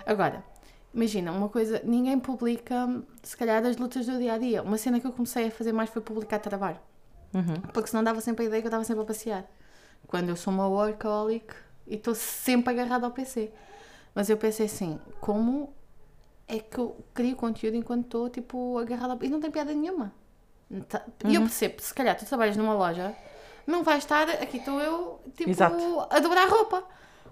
Agora, Imagina, uma coisa, ninguém publica, se calhar, as lutas do dia a dia. Uma cena que eu comecei a fazer mais foi publicar trabalho. Uhum. Porque senão dava sempre a ideia que eu estava sempre a passear. Quando eu sou uma workaholic e estou sempre agarrada ao PC. Mas eu pensei assim, como é que eu crio conteúdo enquanto estou, tipo, agarrada. E não tem piada nenhuma. Tá- E eu percebo, se calhar tu trabalhas numa loja, não vais estar, aqui estou eu, tipo, Exato. a dobrar roupa.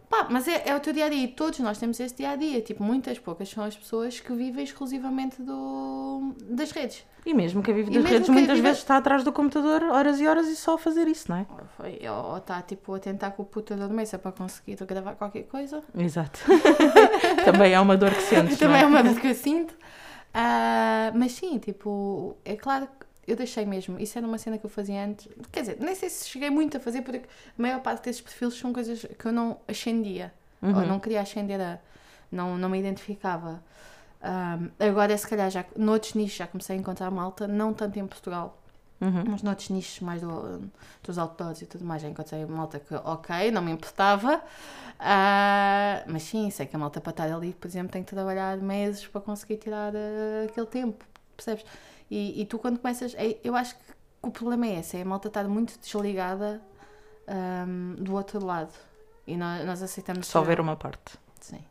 Pá, mas é, é o teu dia a dia e todos nós temos esse dia a dia. Tipo, muitas poucas são as pessoas que vivem exclusivamente do, das redes. E mesmo quem vive das redes, muitas vive- vezes está atrás do computador horas e horas e só a fazer isso, não é? Ou está tipo a tentar com o puta da mesa para conseguir gravar qualquer coisa. Exato. Também é uma dor que sentes, Também é é? uma dor que eu sinto. Ah, mas sim, tipo, é claro que eu deixei mesmo. Isso era uma cena que eu fazia antes. Quer dizer, nem sei se cheguei muito a fazer, porque a maior parte desses perfis são coisas que eu não ascendia. Ou Uhum. não queria ascender a. Não, não me identificava. Ah, agora, se calhar, já, noutros nichos já comecei a encontrar malta, não tanto em Portugal, Uhum. mas noutros nichos mais do, dos outdoors e tudo mais, já encontrei malta que, ok, não me importava. Ah, mas sim, sei que a malta para estar ali, por exemplo, tem que trabalhar meses para conseguir tirar ah, aquele tempo, percebes? E, e tu quando começas, é- eu acho que o problema é esse, é a malta estar muito desligada ahm, do outro lado. E nós, nós aceitamos Só ver uma parte. Sim.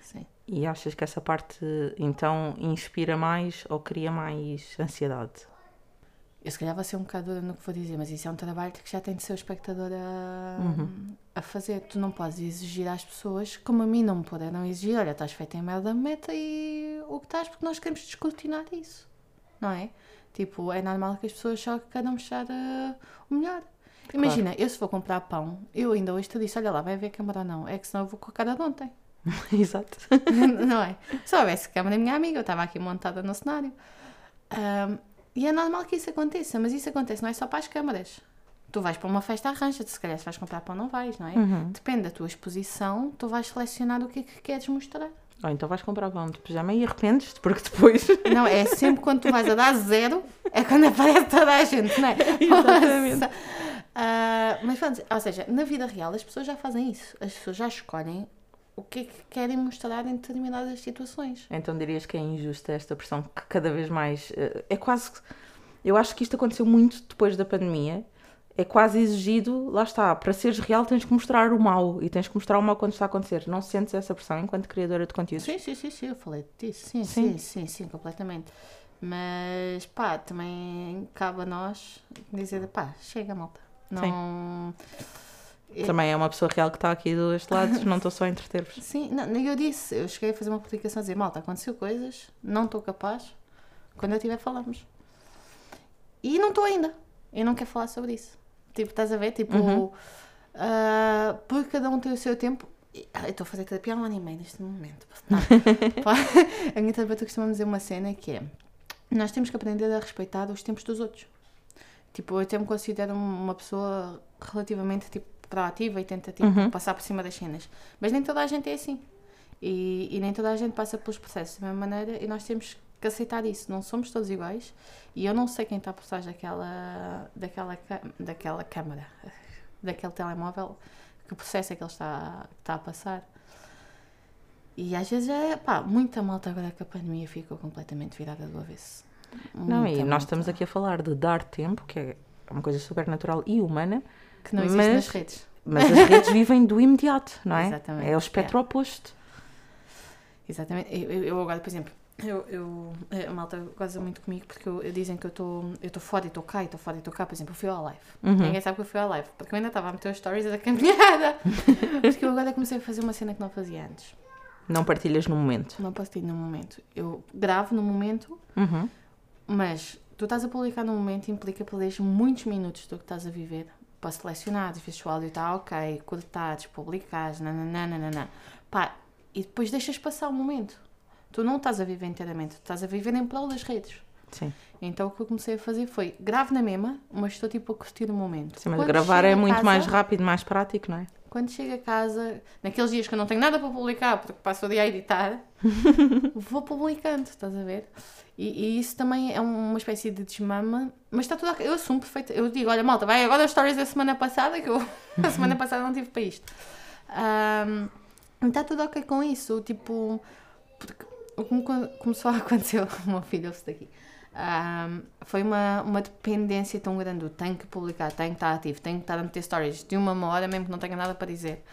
Sim. E achas que essa parte então inspira mais ou cria mais ansiedade? Eu se calhar vou ser um bocado dura no que vou dizer, mas isso é um trabalho que já tem de ser o espectador a, Uhum. a fazer. Tu não podes exigir às pessoas, como a mim não me puderam exigir, olha, estás feita em merda, meta e o que estás, porque nós queremos descortinar isso. Não é? Tipo, é normal que as pessoas só queiram mostrar eh, o melhor. Imagina, eu se vou comprar pão, eu ainda hoje te disse, olha lá, vai ver a câmara ou não, é que senão eu vou com a cara de ontem. Exato. não é? Se houvesse câmara, minha amiga, eu estava aqui montada no cenário. Ahm, e é normal que isso aconteça, mas isso acontece não é só para as câmaras. Tu vais para uma festa, arranja-te, se calhar se vais comprar pão, não vais, não é? Uhum. Depende da tua exposição, tu vais selecionar o que é que queres mostrar. Ou então vais comprar pão de pijama e arrependes-te porque depois. Não, é sempre quando tu vais a dar zero, é quando aparece toda a gente, não é? Exatamente. Ah, mas pronto, ou seja, na vida real as pessoas já fazem isso. As pessoas já escolhem o que é que querem mostrar em determinadas situações. Então dirias que é injusta esta pressão que cada vez mais. eh, É quase. Eu acho que isto aconteceu muito depois da pandemia. É quase exigido, lá está, para seres real tens que mostrar o mal e tens que mostrar o mal quando está a acontecer. Não sentes essa pressão enquanto criadora de conteúdos? Sim, sim, sim, sim, eu falei disso. Sim, Sim. sim, sim, sim, completamente. Mas pá, também cabe a nós dizer, pá, chega malta. Não. É- Também é uma pessoa real que está aqui do este lado, não estou só a entreter-vos. Sim, não, eu disse, eu cheguei a fazer uma publicação a dizer, malta, aconteceu coisas, não estou capaz, quando eu tiver falamos. E não estou ainda. Eu não quero falar sobre isso. Tipo, estás a ver? Tipo, Uhum. ah, porque cada um tem o seu tempo. E- ah, eu estou a fazer terapia há um ano e meio neste momento. Não. A minha terapeuta costuma dizer uma cena que é: nós temos que aprender a respeitar os tempos dos outros. Tipo, eu até me considero uma pessoa relativamente tipo, proativa e tenta tipo, Uhum. passar por cima das cenas. Mas nem toda a gente é assim. E, e nem toda a gente passa pelos processos da mesma maneira e nós temos que aceitar isso. Não somos todos iguais. E eu não sei quem está por trás daquela, daquela, daquela câmara, daquele telemóvel, que processo é que ele está, está a passar. E às vezes é, pá, muita malta agora que a pandemia ficou completamente virada do avesso. Não, e Muita nós malta estamos aqui a falar de dar tempo, que é uma coisa super natural e humana, Que não existe mas- nas redes. mas as redes vivem do imediato, não é? Exatamente, É o espectro oposto. Exatamente. Eu- eu agora, por exemplo, eu, eu, a malta goza muito comigo porque eu, eu dizem que eu estou fora e estou cá e estou fora e estou cá. Por exemplo, eu fui ao live. Uhum. Ninguém sabe que eu fui ao live, porque eu ainda estava a meter os stories da caminhada. porque eu agora comecei a fazer uma cena que não fazia antes. Não partilhas no momento. Não ter no momento. Eu gravo no momento, Uhum. mas tu estás a publicar no momento implica perderes muitos minutos do que estás a viver para selecionar, se o áudio está ok, cortares, publicares, nananana. Pá, e depois deixas passar o momento. Tu não estás a viver inteiramente, tu estás a viver em prol das redes. Sim. Então o que eu comecei a fazer foi gravo na mesma, mas estou tipo a curtir o momento. Sim, mas Quando gravar é a muito casa- mais rápido, mais prático, não é? Quando chego a casa, naqueles dias que eu não tenho nada para publicar, porque passo o dia a editar, vou publicando, estás a ver? E, e isso também é uma espécie de desmama, mas está tudo ok. Eu assumo perfeito. Eu digo, olha, malta, vai agora as stories da semana passada, que eu a semana passada não tive para isto. Ahm, está tudo ok com isso. Tipo, Porque o que me co- começou a acontecer, o meu filho ouve daqui, ahm, foi uma, uma dependência tão grande. Tenho que publicar, tenho que estar ativo, tenho que estar a meter stories de uma hora, mesmo que não tenha nada para dizer.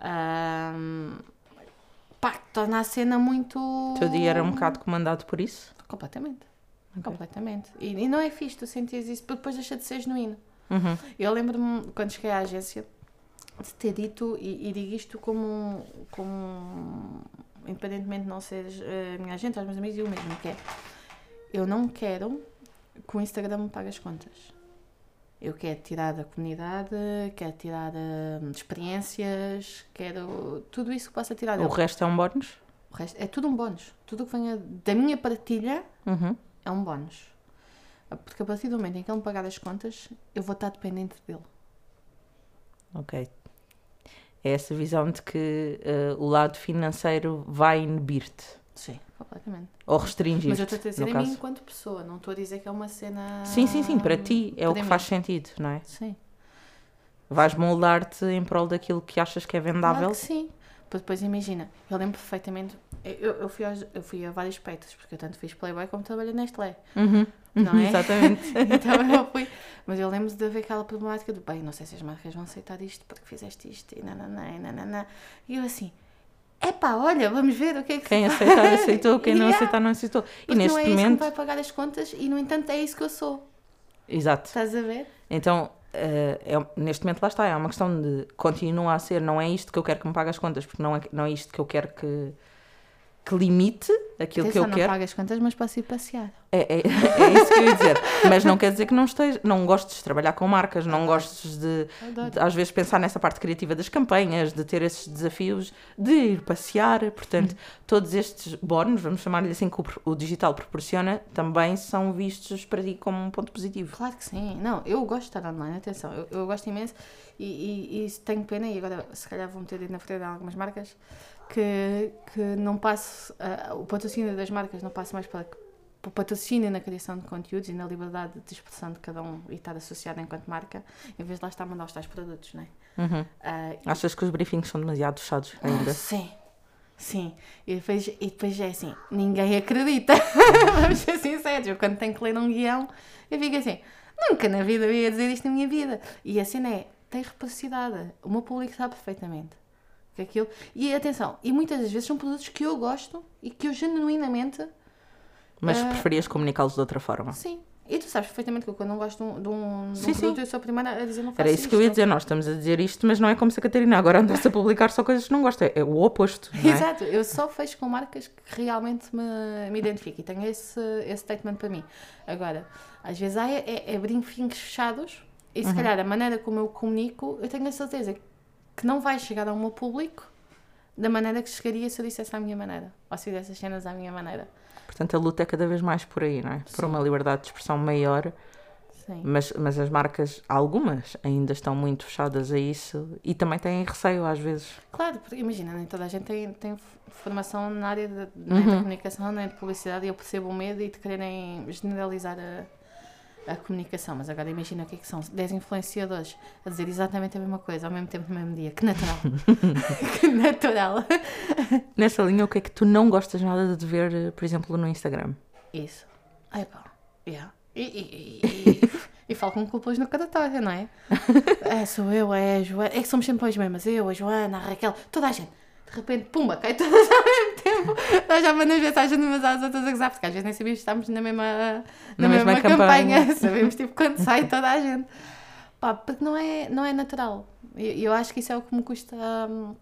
Ahm, pá, torna a cena muito. O teu dia era um bocado comandado por isso? Completamente. Ok. Completamente. E, e não é fixe tu sentires isso, porque depois deixa de ser genuíno. Uhum. Eu lembro-me, quando cheguei à agência, de ter dito, e, e digo isto como, como independentemente de não seres eh, minha agente, aos meus amigos, eu mesmo, que é, eu não quero que o Instagram me pague as contas. Eu quero tirar da comunidade, quero tirar de experiências, quero tudo isso que possa tirar O resto é um bónus? O resto é tudo um bónus. Tudo o que venha da minha partilha Uhum. é um bónus. Porque a partir do momento em que ele me pagar as contas, eu vou estar dependente dele. Ok. É essa visão de que eh, o lado financeiro vai inibir-te Sim, completamente. ou restringir-te. Mas eu estou a dizer a mim enquanto pessoa, não estou a dizer que é uma cena. Sim, sim, sim, para ti é o para que mim. faz sentido, não é? Sim. Vais moldar-te em prol daquilo que achas que é Claro vendável. que sim. Depois imagina, eu lembro perfeitamente. Eu, eu, fui aos- eu fui a vários peitos, porque eu tanto fiz Playboy como trabalhei na Nestlé. Uhum. Não é? Exatamente. então eu fui. Mas eu lembro de haver aquela problemática do bem, não sei se as marcas vão aceitar isto porque fizeste isto e nananã e nananã. E eu assim, epá, olha, vamos ver o que é que Quem aceitar, faz." aceitou. Quem não Yeah. aceitar, não aceitou. E Porque neste não é isso que momento. vai pagar as contas e no entanto é isso que eu sou. Exato. Estás a ver? Então, eh, é- neste momento lá está, é uma questão de continua a ser, não é isto que eu quero que me pague as contas, porque não é, não é isto que eu quero que, que limite aquilo que Atenção, eu não quero. pago as contas, mas posso ir passear. É, é, é isso que eu ia dizer. Mas não quer dizer que não esteja, não gostes de trabalhar com marcas, não gostes de, de, às vezes pensar nessa parte criativa das campanhas, de ter esses desafios, de ir passear. Portanto, todos estes bónus, vamos chamar-lhe assim, que o, o digital proporciona, também são vistos para ti como um ponto positivo. Claro que sim. Não, eu gosto de estar online, atenção, eu, eu gosto imenso e, e, e tenho pena, e agora se calhar vou meter na frente de algumas marcas, que, que não passe, ah, o patrocínio das marcas não passe mais para o patrocínio na criação de conteúdos e na liberdade de expressão de cada um e estar associado enquanto marca, em vez de lá estar a mandar os tais produtos, não é? Uhum. Ah, e- Achas que os briefings são demasiado fechados ainda? Sim, sim. E depois, e depois é assim, ninguém acredita. Vamos ser sinceros. Eu quando tenho que ler um guião, eu fico assim, nunca na vida eu ia dizer isto na minha vida. E a cena é, tem reciprocidade. O meu público sabe perfeitamente. Que aquilo... E atenção, e muitas das vezes são produtos que eu gosto e que eu genuinamente, Mas Ah. preferias comunicá-los de outra forma? sim. E tu sabes perfeitamente que eu, quando não gosto de um, de um, Sim, sim. produto, eu sou a primeira a dizer não faço Era isso que eu ia isto. dizer, nós estamos a dizer isto, mas não é como se a Catarina agora andasse a publicar só coisas que não gosta, é o oposto, é? Exato, eu só fecho com marcas que realmente me, me identifico e tenho esse, esse statement para mim. Agora, às vezes há é, é finques fechados e se calhar a maneira como eu comunico, eu tenho a certeza que não vai chegar ao meu público da maneira que chegaria se eu dissesse à minha maneira ou se fizesse as cenas à minha maneira. Portanto, a luta é cada vez mais por aí, não é? Por uma liberdade de expressão maior, Sim. mas, mas as marcas, algumas, ainda estão muito fechadas a isso e também têm receio às vezes. Claro, porque imagina, nem toda a gente tem, tem formação na área de, nem da comunicação, nem de publicidade, e eu percebo o medo e de quererem generalizar a, a comunicação. Mas agora imagina o que é que são 10 influenciadores a dizer exatamente a mesma coisa ao mesmo tempo no mesmo dia. Que natural. que natural. Nessa linha, o que é que tu não gostas nada de ver, por exemplo, no Instagram? Isso. Ai pá, yeah. E, e, e, e, e falo com culpas no caratório, não é? é? Sou eu, é a Joana. É que somos sempre as mesmas. Eu, a Joana, a Raquel, toda a gente. De repente, pumba, cai todas ao tempo. Nós já mandamos mensagens umas às outras a gozar, porque às vezes nem sabíamos que estamos na mesma, na Na mesma, mesma campanha. campanha. Sabemos tipo quando sai toda a gente. Pá, porque não é, não é natural. E eu, acho que isso é o que me custa, hum,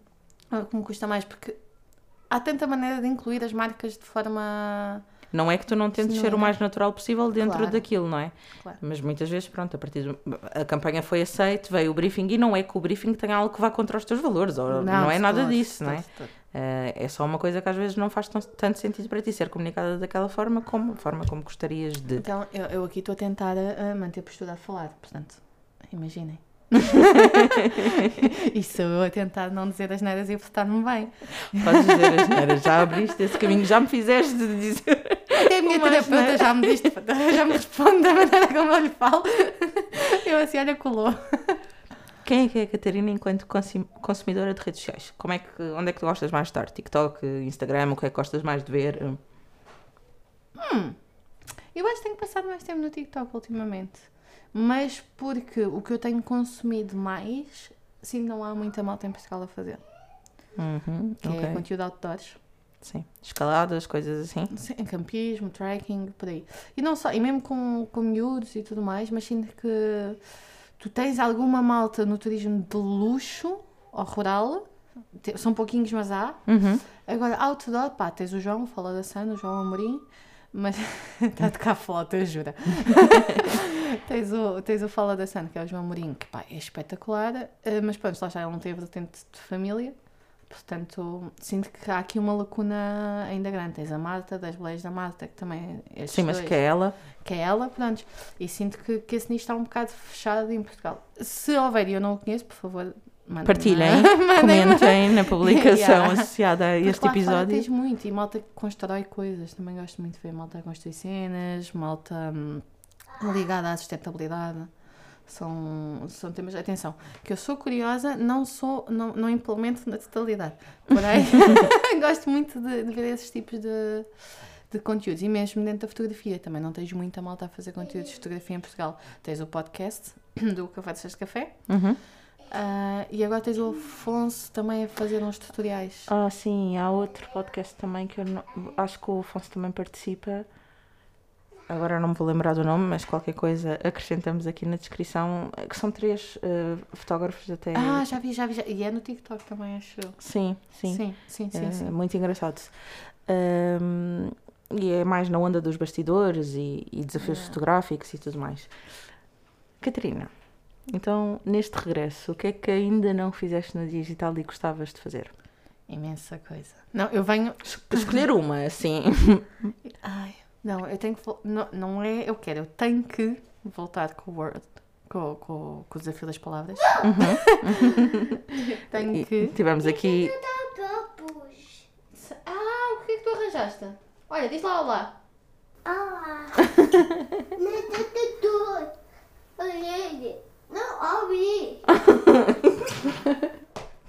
é o que me custa mais, porque há tanta maneira de incluir as marcas de forma. Não é que tu não tentes Não ser o é. mais natural possível dentro Claro. daquilo, não é? Claro. Mas muitas vezes, pronto, a partir do... a campanha foi aceita, veio o briefing e não é que o briefing tenha algo que vá contra os teus valores, ou não, é de nada disso, não é? Eh, é só uma coisa que às vezes não faz tão- tanto sentido para ti ser comunicada daquela forma como forma como gostarias de. Então, eu, eu aqui estou a tentar a, a manter a postura a falar, portanto, imaginem. sou eu a tentar não dizer as neiras e portar-me bem. Podes dizer as neiras, já abriste esse caminho, já me fizeste de dizer. Até a minha Uma terapeuta asneira. já me diz, já me responde da maneira como eu lhe falo. Eu assim, olha, colou. Quem é que é a Catarina enquanto consumidora de redes sociais? Como é que, onde é que tu gostas mais de estar? TikTok, Instagram, o que é que gostas mais de ver? Hum, eu acho que tenho passado mais tempo no TikTok ultimamente. Mas porque o que eu tenho consumido mais, sim, não há muita malta em Portugal a fazer. Uhum, que okay. é conteúdo outdoors. Sim. Escaladas, coisas assim. Sim, campismo, trekking, por aí. E não só, e mesmo com, com miúdos e tudo mais, mas sinto que tu tens alguma malta no turismo de luxo ou rural, são pouquinhos, mas há. Uhum. Agora, outdoor, pá, tens o João, fala da Sana, o João Amorim, mas está a tocar flauta, jura. tens, o, tens o Fala da Sana, que é o João Amorim, que pá, é espetacular, eh, mas pronto, lá está, ele não teve vertente de família. Portanto, sinto que há aqui uma lacuna ainda grande. Tens a Marta, das Boleias da Marta, que também é. Sim, mas dois, que é ela. Que é ela, pronto. E sinto que, que esse nicho está um bocado fechado em Portugal. Se houver e eu não o conheço, por favor, mandem Partilhem, comentem na publicação yeah. associada a este Porque episódio. tens muito. E malta que constrói coisas. Também gosto muito de ver malta a construir cenas, malta hum, ligada à sustentabilidade são, são temas. Atenção, que eu sou curiosa, não sou, não, não implemento na totalidade. Porém, gosto muito de, de, ver esses tipos de, de conteúdos. E mesmo dentro da fotografia, também não tens muita malta a fazer conteúdos de fotografia em Portugal. Tens o podcast do Café de de Café. Uhum. Uh, e agora tens o Afonso também a fazer uns tutoriais. Ah, sim, há outro podcast também que eu não, acho que o Afonso também participa agora não me vou lembrar do nome, mas qualquer coisa acrescentamos aqui na descrição, que são três uh, fotógrafos até. Ah, já vi, já vi, já. e é no TikTok também, acho. Sim, sim. Sim, sim, sim. É, sim. Muito engraçado. Um, e é mais na onda dos bastidores e, e desafios é. fotográficos e tudo mais. Catarina, então neste regresso, o que é que ainda não fizeste no digital e gostavas de fazer? Imensa coisa. Não, eu venho. Escolher uma, assim. Ai, não, eu tenho que. Não, não é eu quero, eu tenho que voltar com o Word. Com, com, com o desafio das palavras. Uhum. tenho que. tivemos aqui. Ah, o que é que tu arranjaste? Olha, diz lá olá. Olá. Não, ouvi.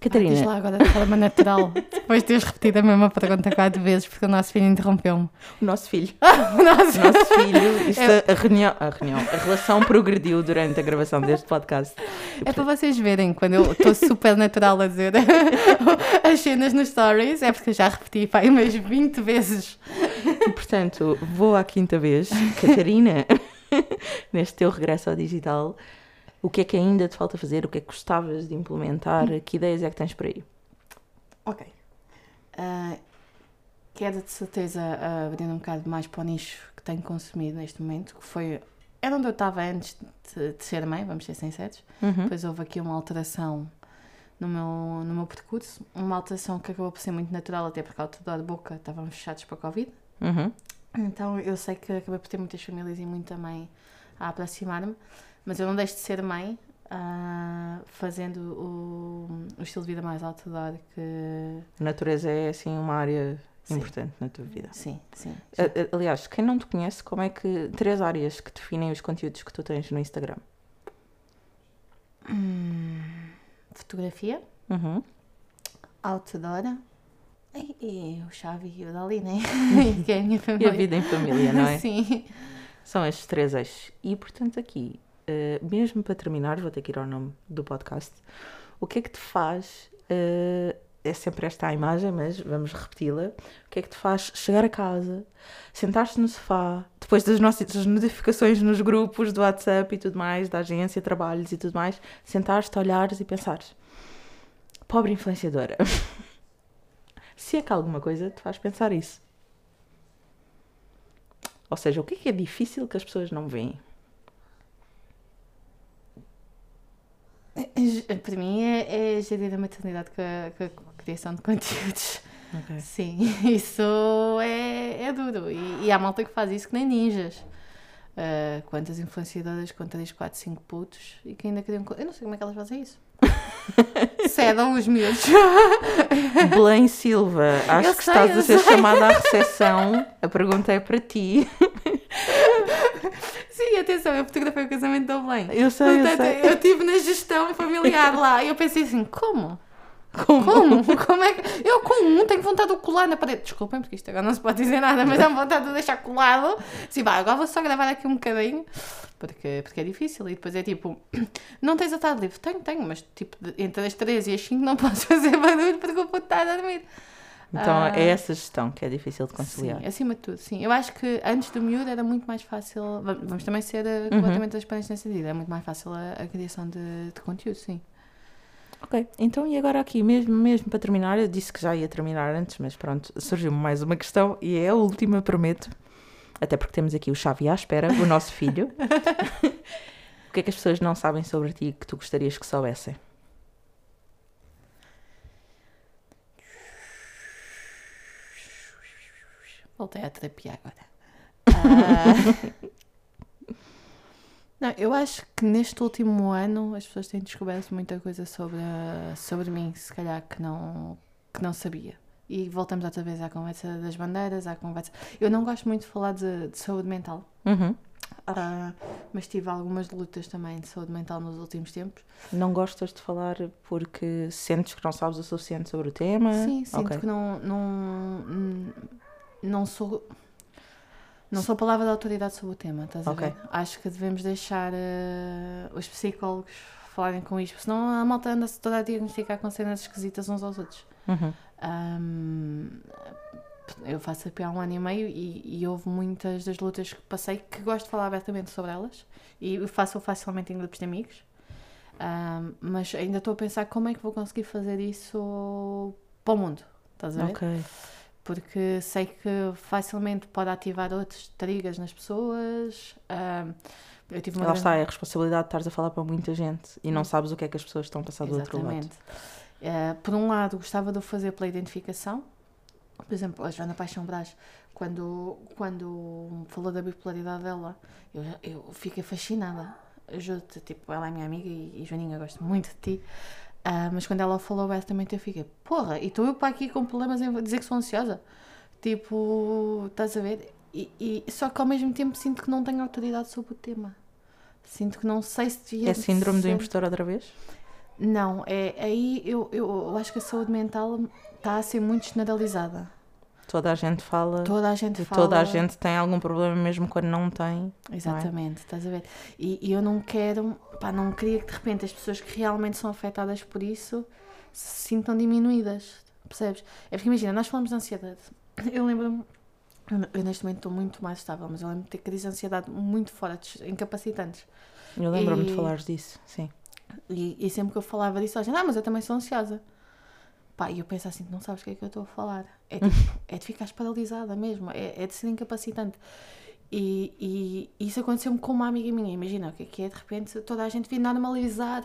Catarina. Ah, diz lá agora de forma natural, depois de teres repetido a mesma pergunta quatro vezes, porque o nosso filho interrompeu-me. O nosso filho. o nosso, o nosso filho. Isto, é... a, reunião, a reunião, a relação progrediu durante a gravação deste podcast. É para vocês verem, quando eu estou super natural a dizer as cenas nos stories, é porque eu já repeti pai, umas 20 vezes. E, portanto, vou à quinta vez. Catarina, neste teu regresso ao digital o que é que ainda te falta fazer? O que é que gostavas de implementar? Hum. Que ideias é que tens por aí? Ok. Uh, quero de certeza uh, abrir um bocado mais para o nicho que tenho consumido neste momento, que foi. Era onde eu estava antes de, de ser mãe, vamos ser sinceros. Uhum. Depois houve aqui uma alteração no meu, no meu percurso, uma alteração que acabou por ser muito natural, até porque ao outdoor de boca estávamos fechados para a Covid. Uhum. Então eu sei que acabei por ter muitas famílias e muita mãe a aproximar-me. Mas eu não deixo de ser mãe uh, fazendo o, o estilo de vida mais outdoor que... A natureza é, assim, uma área sim. importante na tua vida. Sim, sim. sim. Aliás, quem não te conhece, como é que... Três áreas que definem os conteúdos que tu tens no Instagram. Hum, fotografia. Uhum. Outdoor. E, e, o Xavi e o Dali, né? que é a minha família. E a vida em família, não é? Sim. São estes três eixos. E, portanto, aqui uh, mesmo para terminar, vou ter que ir ao nome do podcast. O que é que te faz. Uh, é sempre esta a imagem, mas vamos repeti-la. O que é que te faz chegar a casa, sentar-te no sofá, depois das nossas notificações nos grupos do WhatsApp e tudo mais, da agência, trabalhos e tudo mais, sentar-te, olhares e pensares: pobre influenciadora. Se é que alguma coisa te faz pensar isso. Ou seja, o que é que é difícil que as pessoas não veem? Para mim é, é gerir a maternidade com a, com a criação de conteúdos. Okay. Sim, isso é, é duro. E, e há malta que faz isso que nem ninjas. Uh, quantas influenciadoras com 3, 4, 5 putos e que ainda queriam. Eu não sei como é que elas fazem isso. Cedam os miúdos. Belém Silva, acho eu que sei, estás a ser sei. chamada à recepção. A pergunta é para ti. Sim, atenção, eu fotografei o casamento da Belém. Eu sei, eu Portanto, sei. eu estive na gestão familiar lá e eu pensei assim, como? Como? Como? Como é que. Eu com um tenho vontade de colar na parede. Desculpem, porque isto agora não se pode dizer nada, mas tenho vontade de deixar colado. Sim, vá, agora vou só gravar aqui um bocadinho, porque, porque é difícil. E depois é tipo, não tens a tarde livre? Tenho, tenho, mas tipo, entre as 3 e as 5 não posso fazer barulho porque o puto está a dormir. Então Ah. é essa gestão que é difícil de conciliar. Sim, acima de tudo, sim. Eu acho que antes do miúdo era muito mais fácil. va- Vamos também ser eh, Uhum. completamente transparentes nesse sentido. É muito mais fácil a, a criação de, de conteúdo, sim. Ok, então e agora aqui, mesmo, mesmo para terminar, eu disse que já ia terminar antes, mas pronto, surgiu-me mais uma questão e é a última, prometo. Até porque temos aqui o Xavi à espera, o nosso filho. o que é que as pessoas não sabem sobre ti que tu gostarias que soubessem? Voltei à terapia agora. Ah, Não, eu acho que neste último ano as pessoas têm descoberto muita coisa sobre, sobre mim, se calhar que não, que não sabia. E voltamos outra vez à conversa das bandeiras, à conversa. Eu não gosto muito de falar de, de saúde mental, Uhum. ah, mas tive algumas lutas também de saúde mental nos últimos tempos. Não gostas de falar porque sentes que não sabes o suficiente sobre o tema? Sim, sinto Ok. que não, não, não sou. Não sou palavra de autoridade sobre o tema, estás Ok. a ver? Acho que devemos deixar eh, os psicólogos falarem com isto, senão a malta anda-se toda a diagnosticar com cenas esquisitas uns aos outros. Uhum. Ahm, eu faço a há um ano e meio e, e houve muitas das lutas que passei que gosto de falar abertamente sobre elas e faço facilmente em grupos de amigos. Ahm, mas ainda estou a pensar como é que vou conseguir fazer isso para o mundo. Estás a ver? Ok. Porque sei que facilmente pode ativar outros triggers nas pessoas. Ahm, eu tive uma Lá grande- está, é a responsabilidade de estares a falar para muita gente e não sabes o que é que as pessoas estão a passar do outro lado. Exatamente. Eh, por um lado, gostava de o fazer pela identificação. Por exemplo, a Joana Paixão Brás, quando, quando falou da bipolaridade dela, eu, eu fiquei fascinada. Juro-te, tipo, ela é minha amiga e, e Joaninha, gosto muito de ti. Ah, mas quando ela falou abertamente, eu fiquei, porra, e estou eu para aqui com problemas em dizer que sou ansiosa? Tipo, estás a ver? E, e- só que ao mesmo tempo sinto que não tenho autoridade sobre o tema. Sinto que não sei se devia É síndrome do ser- impostor outra vez? não, é aí eu, eu, eu acho que a saúde mental está a ser muito generalizada. Toda a gente fala. Toda a gente fala. toda a gente tem algum problema mesmo quando não tem. Exatamente, estás a ver? E, e eu não quero, pá, não queria que de repente as pessoas que realmente são afetadas por isso se sintam diminuídas, percebes? É porque imagina, nós falamos de ansiedade. Eu lembro-me, eu neste momento estou muito mais estável, mas eu lembro-me de ter crises de ansiedade muito fortes, incapacitantes. Eu lembro-me de falares disso, sim. E, e sempre que eu falava disso, a gente, ah, mas eu também sou ansiosa. Pá, e eu penso assim, não sabes o que é que eu estou a falar. É, tipo, é de ficares paralisada mesmo, é, é de ser incapacitante. E, e isso aconteceu-me com uma amiga minha. Imagina o que é que é, de repente, toda a gente vir normalizar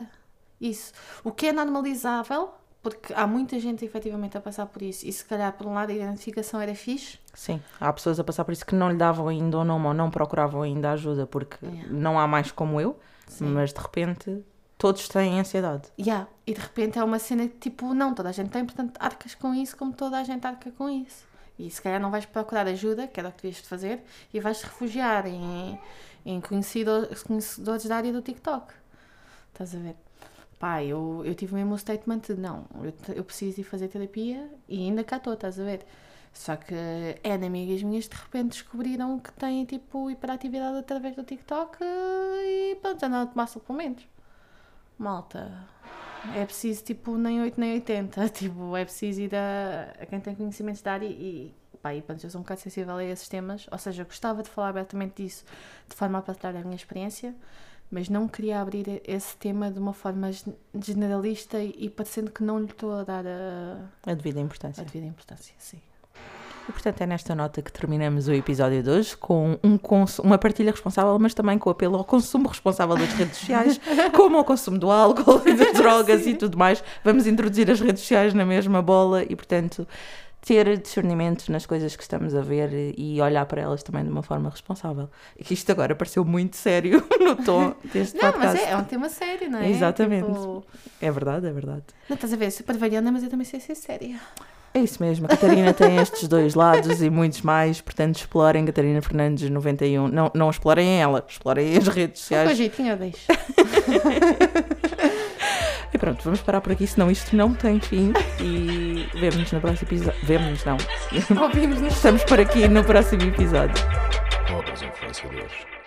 isso. O que é normalizável, porque há muita gente efetivamente a passar por isso, e se calhar, por um lado, a identificação era fixe, Sim, há pessoas a passar por isso que não lhe davam ainda o nome ou não procuravam ainda ajuda porque Yeah. não há mais como eu, Sim. mas de repente todos têm ansiedade. Yeah. E de repente é uma cena que tipo, não, toda a gente tem, portanto arcas com isso como toda a gente arca com isso. E se calhar não vais procurar ajuda, que era o que devias de fazer, e vais te refugiar em, em conhecido- conhecedores da área do TikTok. Estás a ver? Pá, eu, eu tive mesmo o statement de não, eu, eu preciso ir fazer terapia e ainda cá estou, estás a ver? Só que N amigas minhas de repente descobriram que têm tipo hiperatividade através do TikTok e pronto, andam a tomar suplementos. Malta, é preciso tipo nem 8 nem 80, tipo, é preciso ir a, a quem tem conhecimentos da área e, pá, e pronto, eu sou um bocado sensível a esses temas, ou seja, eu gostava de falar abertamente disso de forma a partilhar a minha experiência, mas não queria abrir esse tema de uma forma gen- generalista e, e parecendo que não lhe estou a dar a, A devida a importância. devida importância, sim. E portanto é nesta nota que terminamos o episódio de hoje com um uma partilha responsável, mas também com apelo ao consumo responsável das redes sociais, como ao consumo do álcool e das drogas e tudo mais. Vamos introduzir as redes sociais na mesma bola e, portanto, ter discernimento nas coisas que estamos a ver e olhar para elas também de uma forma responsável. E que isto agora pareceu muito sério no tom deste Não, mas podcast. é, é um tema sério, não é? Exatamente. Tipo, É verdade, é verdade. não estás a ver, super variana, mas eu também sei ser séria. É isso mesmo, a Catarina tem estes dois lados e muitos mais, portanto explorem Catarina Fernandes 91. Não, não explorem ela, explorem as redes sociais. jeitinho eu deixo. E pronto, vamos parar por aqui, senão isto não tem fim. E vemo-nos no próximo episódio. Vemo-nos, não. Ouvimos-nos. Estamos por aqui no próximo episódio. Pobres influenciadores.